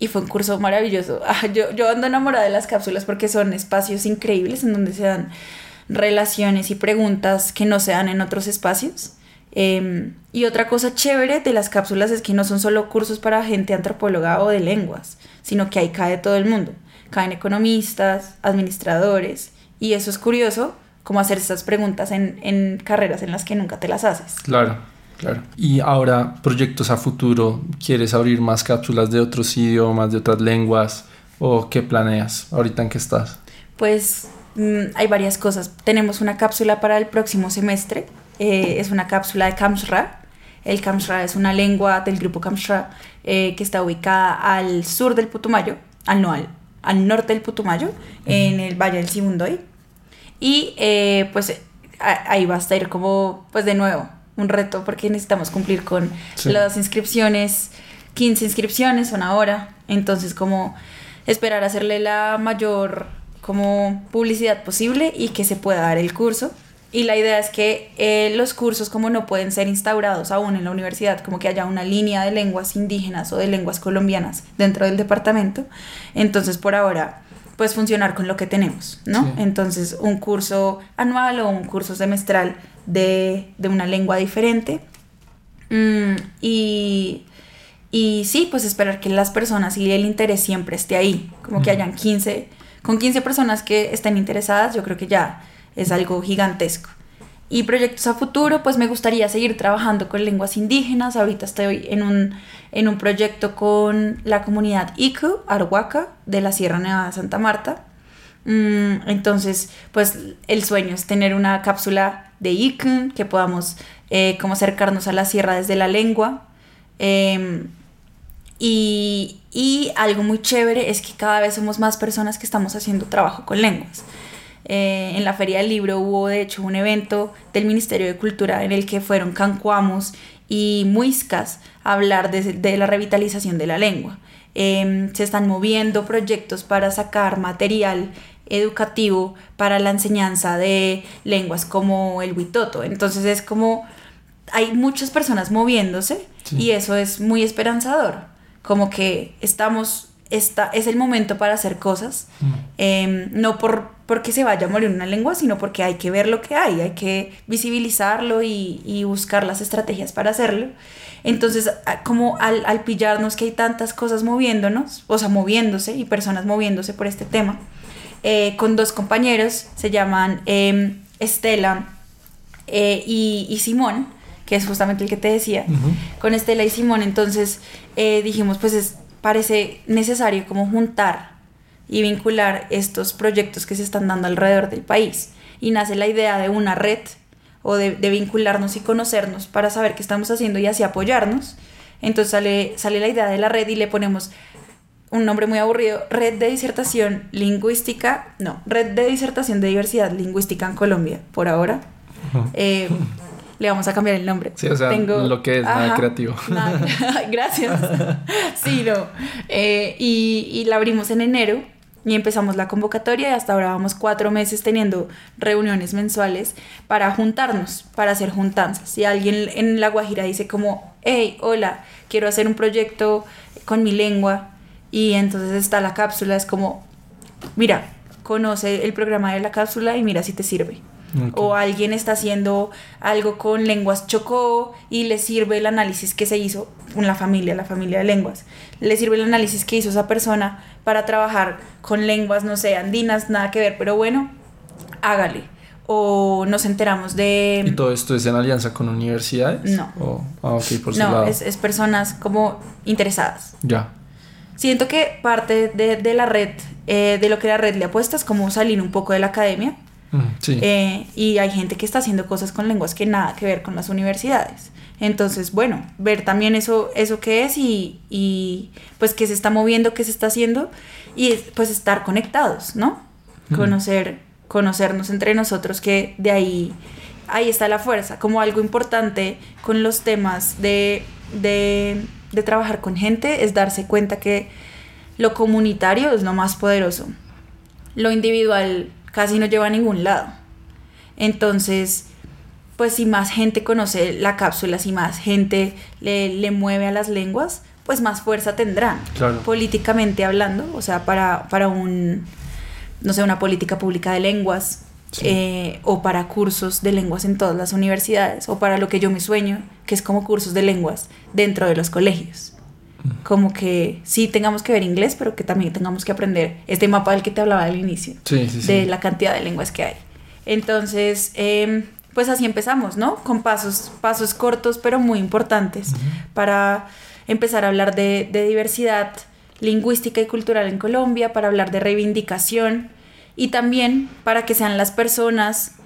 y fue un curso maravilloso. Ah, yo, yo ando enamorada de las cápsulas porque son espacios increíbles en donde se dan relaciones y preguntas que no se dan en otros espacios. Em, y otra cosa chévere de las cápsulas es que no son solo cursos para gente antropóloga o de lenguas, sino que ahí cae todo el mundo. Caen economistas, administradores, y eso es curioso, como hacer estas preguntas en, en carreras en las que nunca te las haces.
Claro, claro. Y ahora, proyectos a futuro, ¿quieres abrir más cápsulas de otros idiomas, de otras lenguas? ¿O qué planeas? ¿Ahorita en qué estás?
Pues mm, hay varias cosas. Tenemos una cápsula para el próximo semestre. eh, es una cápsula de Kamsra. El Kamsra es una lengua del grupo Kamsra eh, que está ubicada al sur del Putumayo, al, no, al, al norte del Putumayo, en el Valle del Sibundoy. Y eh, pues a- ahí va a estar como, pues de nuevo, un reto porque necesitamos cumplir con
Sí.
las inscripciones. 15 inscripciones son ahora. Entonces como esperar hacerle la mayor como publicidad posible y que se pueda dar el curso. Y la idea es que eh, los cursos como no pueden ser instaurados aún en la universidad, como que haya una línea de lenguas indígenas o de lenguas colombianas dentro del departamento, entonces por ahora pues funcionar con lo que tenemos, ¿no?
Sí.
Entonces un curso anual o un curso semestral de, de una lengua diferente. Mm, y, y sí, pues esperar que las personas y el interés siempre esté ahí, como que hayan 15, con 15 personas que estén interesadas, yo creo que ya es algo gigantesco. Y proyectos a futuro, pues me gustaría seguir trabajando con lenguas indígenas. Ahorita estoy en un, en un proyecto con la comunidad Iku, Arhuaca, de la Sierra Nevada de Santa Marta. Mm, entonces, pues el sueño es tener una cápsula de Iku, que podamos eh, como acercarnos a la sierra desde la lengua. Em, y, y algo muy chévere es que cada vez somos más personas que estamos haciendo trabajo con lenguas. Eh, en la Feria del Libro hubo de hecho un evento del Ministerio de Cultura en el que fueron cancuamos y muiscas a hablar de, de la revitalización de la lengua. Eh, se están moviendo proyectos para sacar material educativo para la enseñanza de lenguas como el huitoto. Entonces es como hay muchas personas moviéndose
Sí.
y eso es muy esperanzador. Como que estamos, está, es el momento para hacer cosas,
Mm.
eh, no por, porque se vaya a morir una lengua, sino porque hay que ver lo que hay, hay que visibilizarlo y, y buscar las estrategias para hacerlo. Entonces, como al, al pillarnos que hay tantas cosas moviéndonos, o sea, moviéndose y personas moviéndose por este tema, eh, con dos compañeros, se llaman em, Estela eh, y, y Simón, que es justamente el que te decía, con Estela y Simón, entonces eh, dijimos, pues es, parece necesario como juntar y vincular estos proyectos que se están dando alrededor del país. Y nace la idea de una red o de, de vincularnos y conocernos para saber qué estamos haciendo y así apoyarnos. Entonces sale, sale la idea de la red y le ponemos un nombre muy aburrido, Red de Disertación Lingüística, no, Red de Disertación de Diversidad Lingüística en Colombia, por ahora. Eh, le vamos a cambiar el nombre.
Sí, o sea, lo que es, nada creativo.
nada- Gracias. Sí, no. Eh, y, y la abrimos en enero y empezamos la convocatoria y hasta ahora vamos cuatro meses teniendo reuniones mensuales para juntarnos, para hacer juntanzas. Si alguien en La Guajira dice como, hey, hola, quiero hacer un proyecto con mi lengua y entonces está la cápsula, es como, mira, conoce el programa de la cápsula y mira si te sirve.
Ok.
O alguien está haciendo algo con lenguas chocó y le sirve el análisis que se hizo con la familia, la familia de lenguas. Le sirve el análisis que hizo esa persona para trabajar con lenguas, no sé, andinas, nada que ver, pero bueno, hágale. O nos enteramos
¿Y
de...
todo esto es en alianza con universidades?
No.
O- ah, ok, por
No, es, es personas como interesadas.
Ya.
Siento que parte de, de la red, eh, de lo que la red le apuesta es como salir un poco de la academia
Sí.
Eh, y hay gente que está haciendo cosas con lenguas que nada que ver con las universidades. Entonces, bueno, ver también eso, eso que es y, y pues que se está moviendo, que se está haciendo y pues estar conectados, ¿no? Conocer, conocernos entre nosotros, que de ahí, ahí está la fuerza, como algo importante con los temas de, de, de trabajar con gente, es darse cuenta que lo comunitario es lo más poderoso lo individual casi no lleva a ningún lado. Entonces, pues si más gente conoce la cápsula, si más gente le, le mueve a las lenguas, pues más fuerza tendrán.
Claro.
Políticamente hablando, o sea, para, para un, no sé, una política pública de lenguas,
Sí.
eh, o para cursos de lenguas en todas las universidades, o para lo que yo me sueño, que es como cursos de lenguas dentro de los colegios. Como que sí tengamos que ver inglés, pero que también tengamos que aprender este mapa del que te hablaba al inicio,
Sí, sí, sí.
de la cantidad de lenguas que hay. Entonces, em, pues así empezamos, ¿no? Con pasos, pasos cortos, pero muy importantes para empezar a hablar de, de diversidad lingüística y cultural en Colombia, para hablar de reivindicación y también para que sean las personas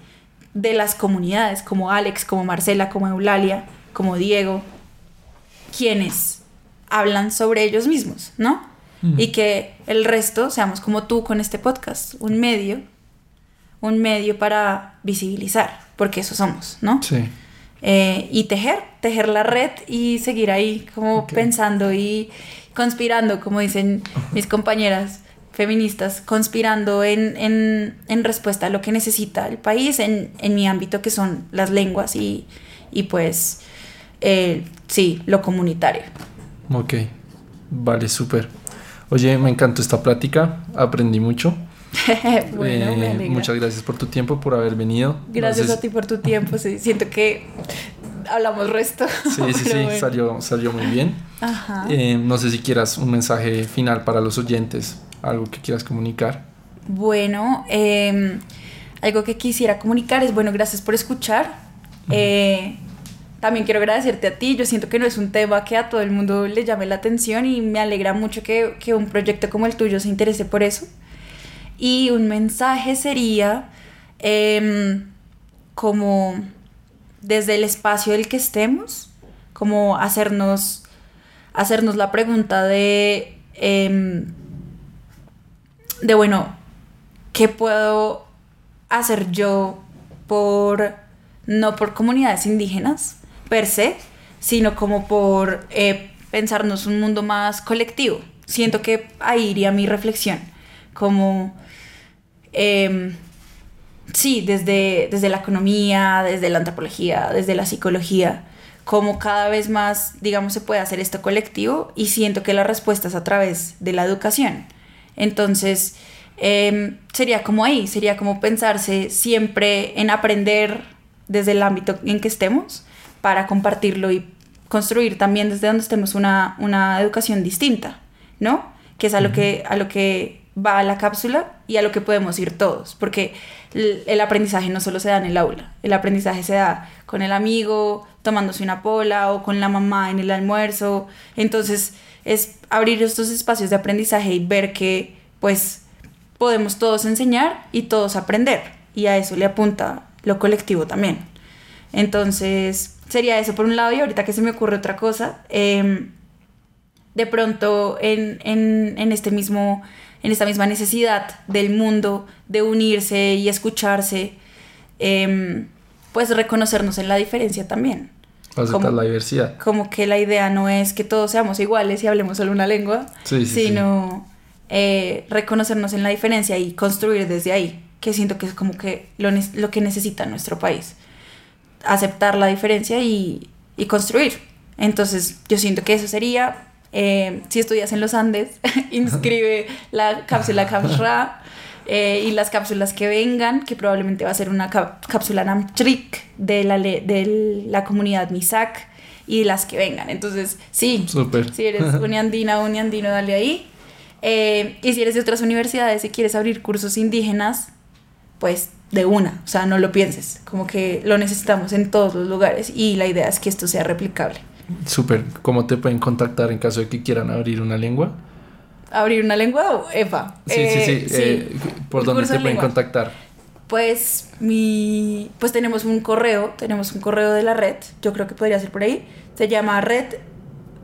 de las comunidades, como Alex, como Marcela, como Eulalia, como Diego, quienes hablan sobre ellos mismos, ¿no? Y que el resto seamos como tú con este podcast, un medio, un medio para visibilizar, porque eso somos, ¿no?
Sí.
Eh, y tejer, tejer la red y seguir ahí como pensando y conspirando, como dicen mis compañeras feministas, conspirando en, en, en respuesta a lo que necesita el país en, en mi ámbito que son las lenguas y, y pues eh, sí, lo comunitario.
Ok. Vale, súper. Oye, me encantó esta plática. Aprendí mucho.
bueno,
Eh, muchas gracias por tu tiempo, por haber venido. No
Gracias
sé
a ti por tu tiempo, sí, siento que hablamos resto.
Sí, sí, sí,
bueno.
salió, salió muy bien.
Ajá.
Eh, no sé si quieras un mensaje final para los oyentes, algo que quieras comunicar.
Bueno, eh, algo que quisiera comunicar es, bueno, gracias por escuchar. Eh, también quiero agradecerte a ti. Yo siento que no es un tema que a todo el mundo le llame la atención y me alegra mucho que, que un proyecto como el tuyo se interese por eso. Y un mensaje sería em, como desde el espacio del que estemos, como hacernos, hacernos la pregunta de, em, de bueno, ¿qué puedo hacer yo por, no por comunidades indígenas per se, sino como por eh, pensarnos un mundo más colectivo? Siento que ahí iría mi reflexión, como, em, sí, desde, desde la economía, desde la antropología, desde la psicología, como cada vez más, digamos, se puede hacer esto colectivo y siento que la respuesta es a través de la educación. Entonces, em, sería como ahí, sería como pensarse siempre en aprender desde el ámbito en que estemos para compartirlo y construir también desde donde estemos una, una educación distinta, ¿no? Que es a lo que, a lo que va a la cápsula y a lo que podemos ir todos, porque el, aprendizaje no solo se da en el aula, el aprendizaje se da con el amigo, tomándose una pola o con la mamá en el almuerzo. Entonces es abrir estos espacios de aprendizaje y ver que pues podemos todos enseñar y todos aprender. Y a eso le apunta lo colectivo también. Entonces sería eso por un lado y ahorita que se me ocurre otra cosa. em, de pronto en, en, en este mismo en esta misma necesidad del mundo de unirse y escucharse, em, pues reconocernos en la diferencia también.
Aceptar
Como-
la diversidad.
Como que la idea no es que todos seamos iguales y hablemos solo una lengua,
Sí, sí,
sino eh, reconocernos en la diferencia y construir desde ahí, que siento que es como que lo, lo que necesita nuestro país. Aceptar la diferencia y, y construir. Entonces yo siento que eso sería, eh, si estudias en los Andes, inscribe la cápsula CAPSRA eh, y las cápsulas que vengan, que probablemente va a ser una cápsula Namtrik de la, de la comunidad Misak y las que vengan. Entonces, sí,
Súper.
si eres uniandina o uniandino, dale ahí. Eh, y si eres de otras universidades y quieres abrir cursos indígenas, pues de una, o sea, no lo pienses, como que lo necesitamos en todos los lugares y la idea es que esto sea replicable.
Súper. ¿Cómo te pueden contactar en caso de que quieran abrir una lengua?
¿Abrir una lengua o EPA?
Sí,
Eh,
sí, sí. eh, ¿Por
un
dónde te
de
pueden
lengua.
contactar?
Pues mi pues tenemos un correo, tenemos un correo de la red, yo creo que podría ser por ahí. Se llama red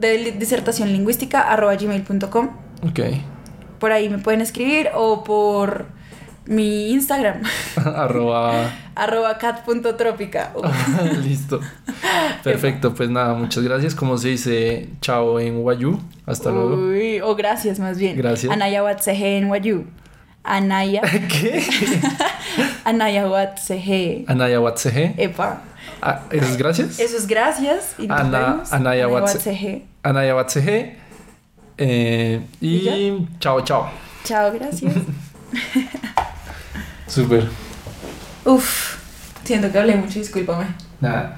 de disertación lingüística arroba gmail.com.
Ok.
Por ahí me pueden escribir o por mi Instagram,
Arroba.
arroba cat.tropica.
Listo. Perfecto. Pues nada, muchas gracias. ¿Cómo se dice chao en Wayu? Hasta luego.
Uy, o gracias más bien.
Gracias.
Anaya Watsehe en Wayu. Anaya,
¿Qué?
Anaya Watsehe.
Anaya Watsehe.
Epa.
Ah, ¿Eso es gracias?
Eso es gracias. Y nos
Ana-
vemos.
Anaya Watse-
Watsehe.
Anaya Watsehe. Eh, y
¿Y
chao, chao.
Chao, gracias.
Súper.
Uf, siento que hablé mucho, discúlpame.
Nada.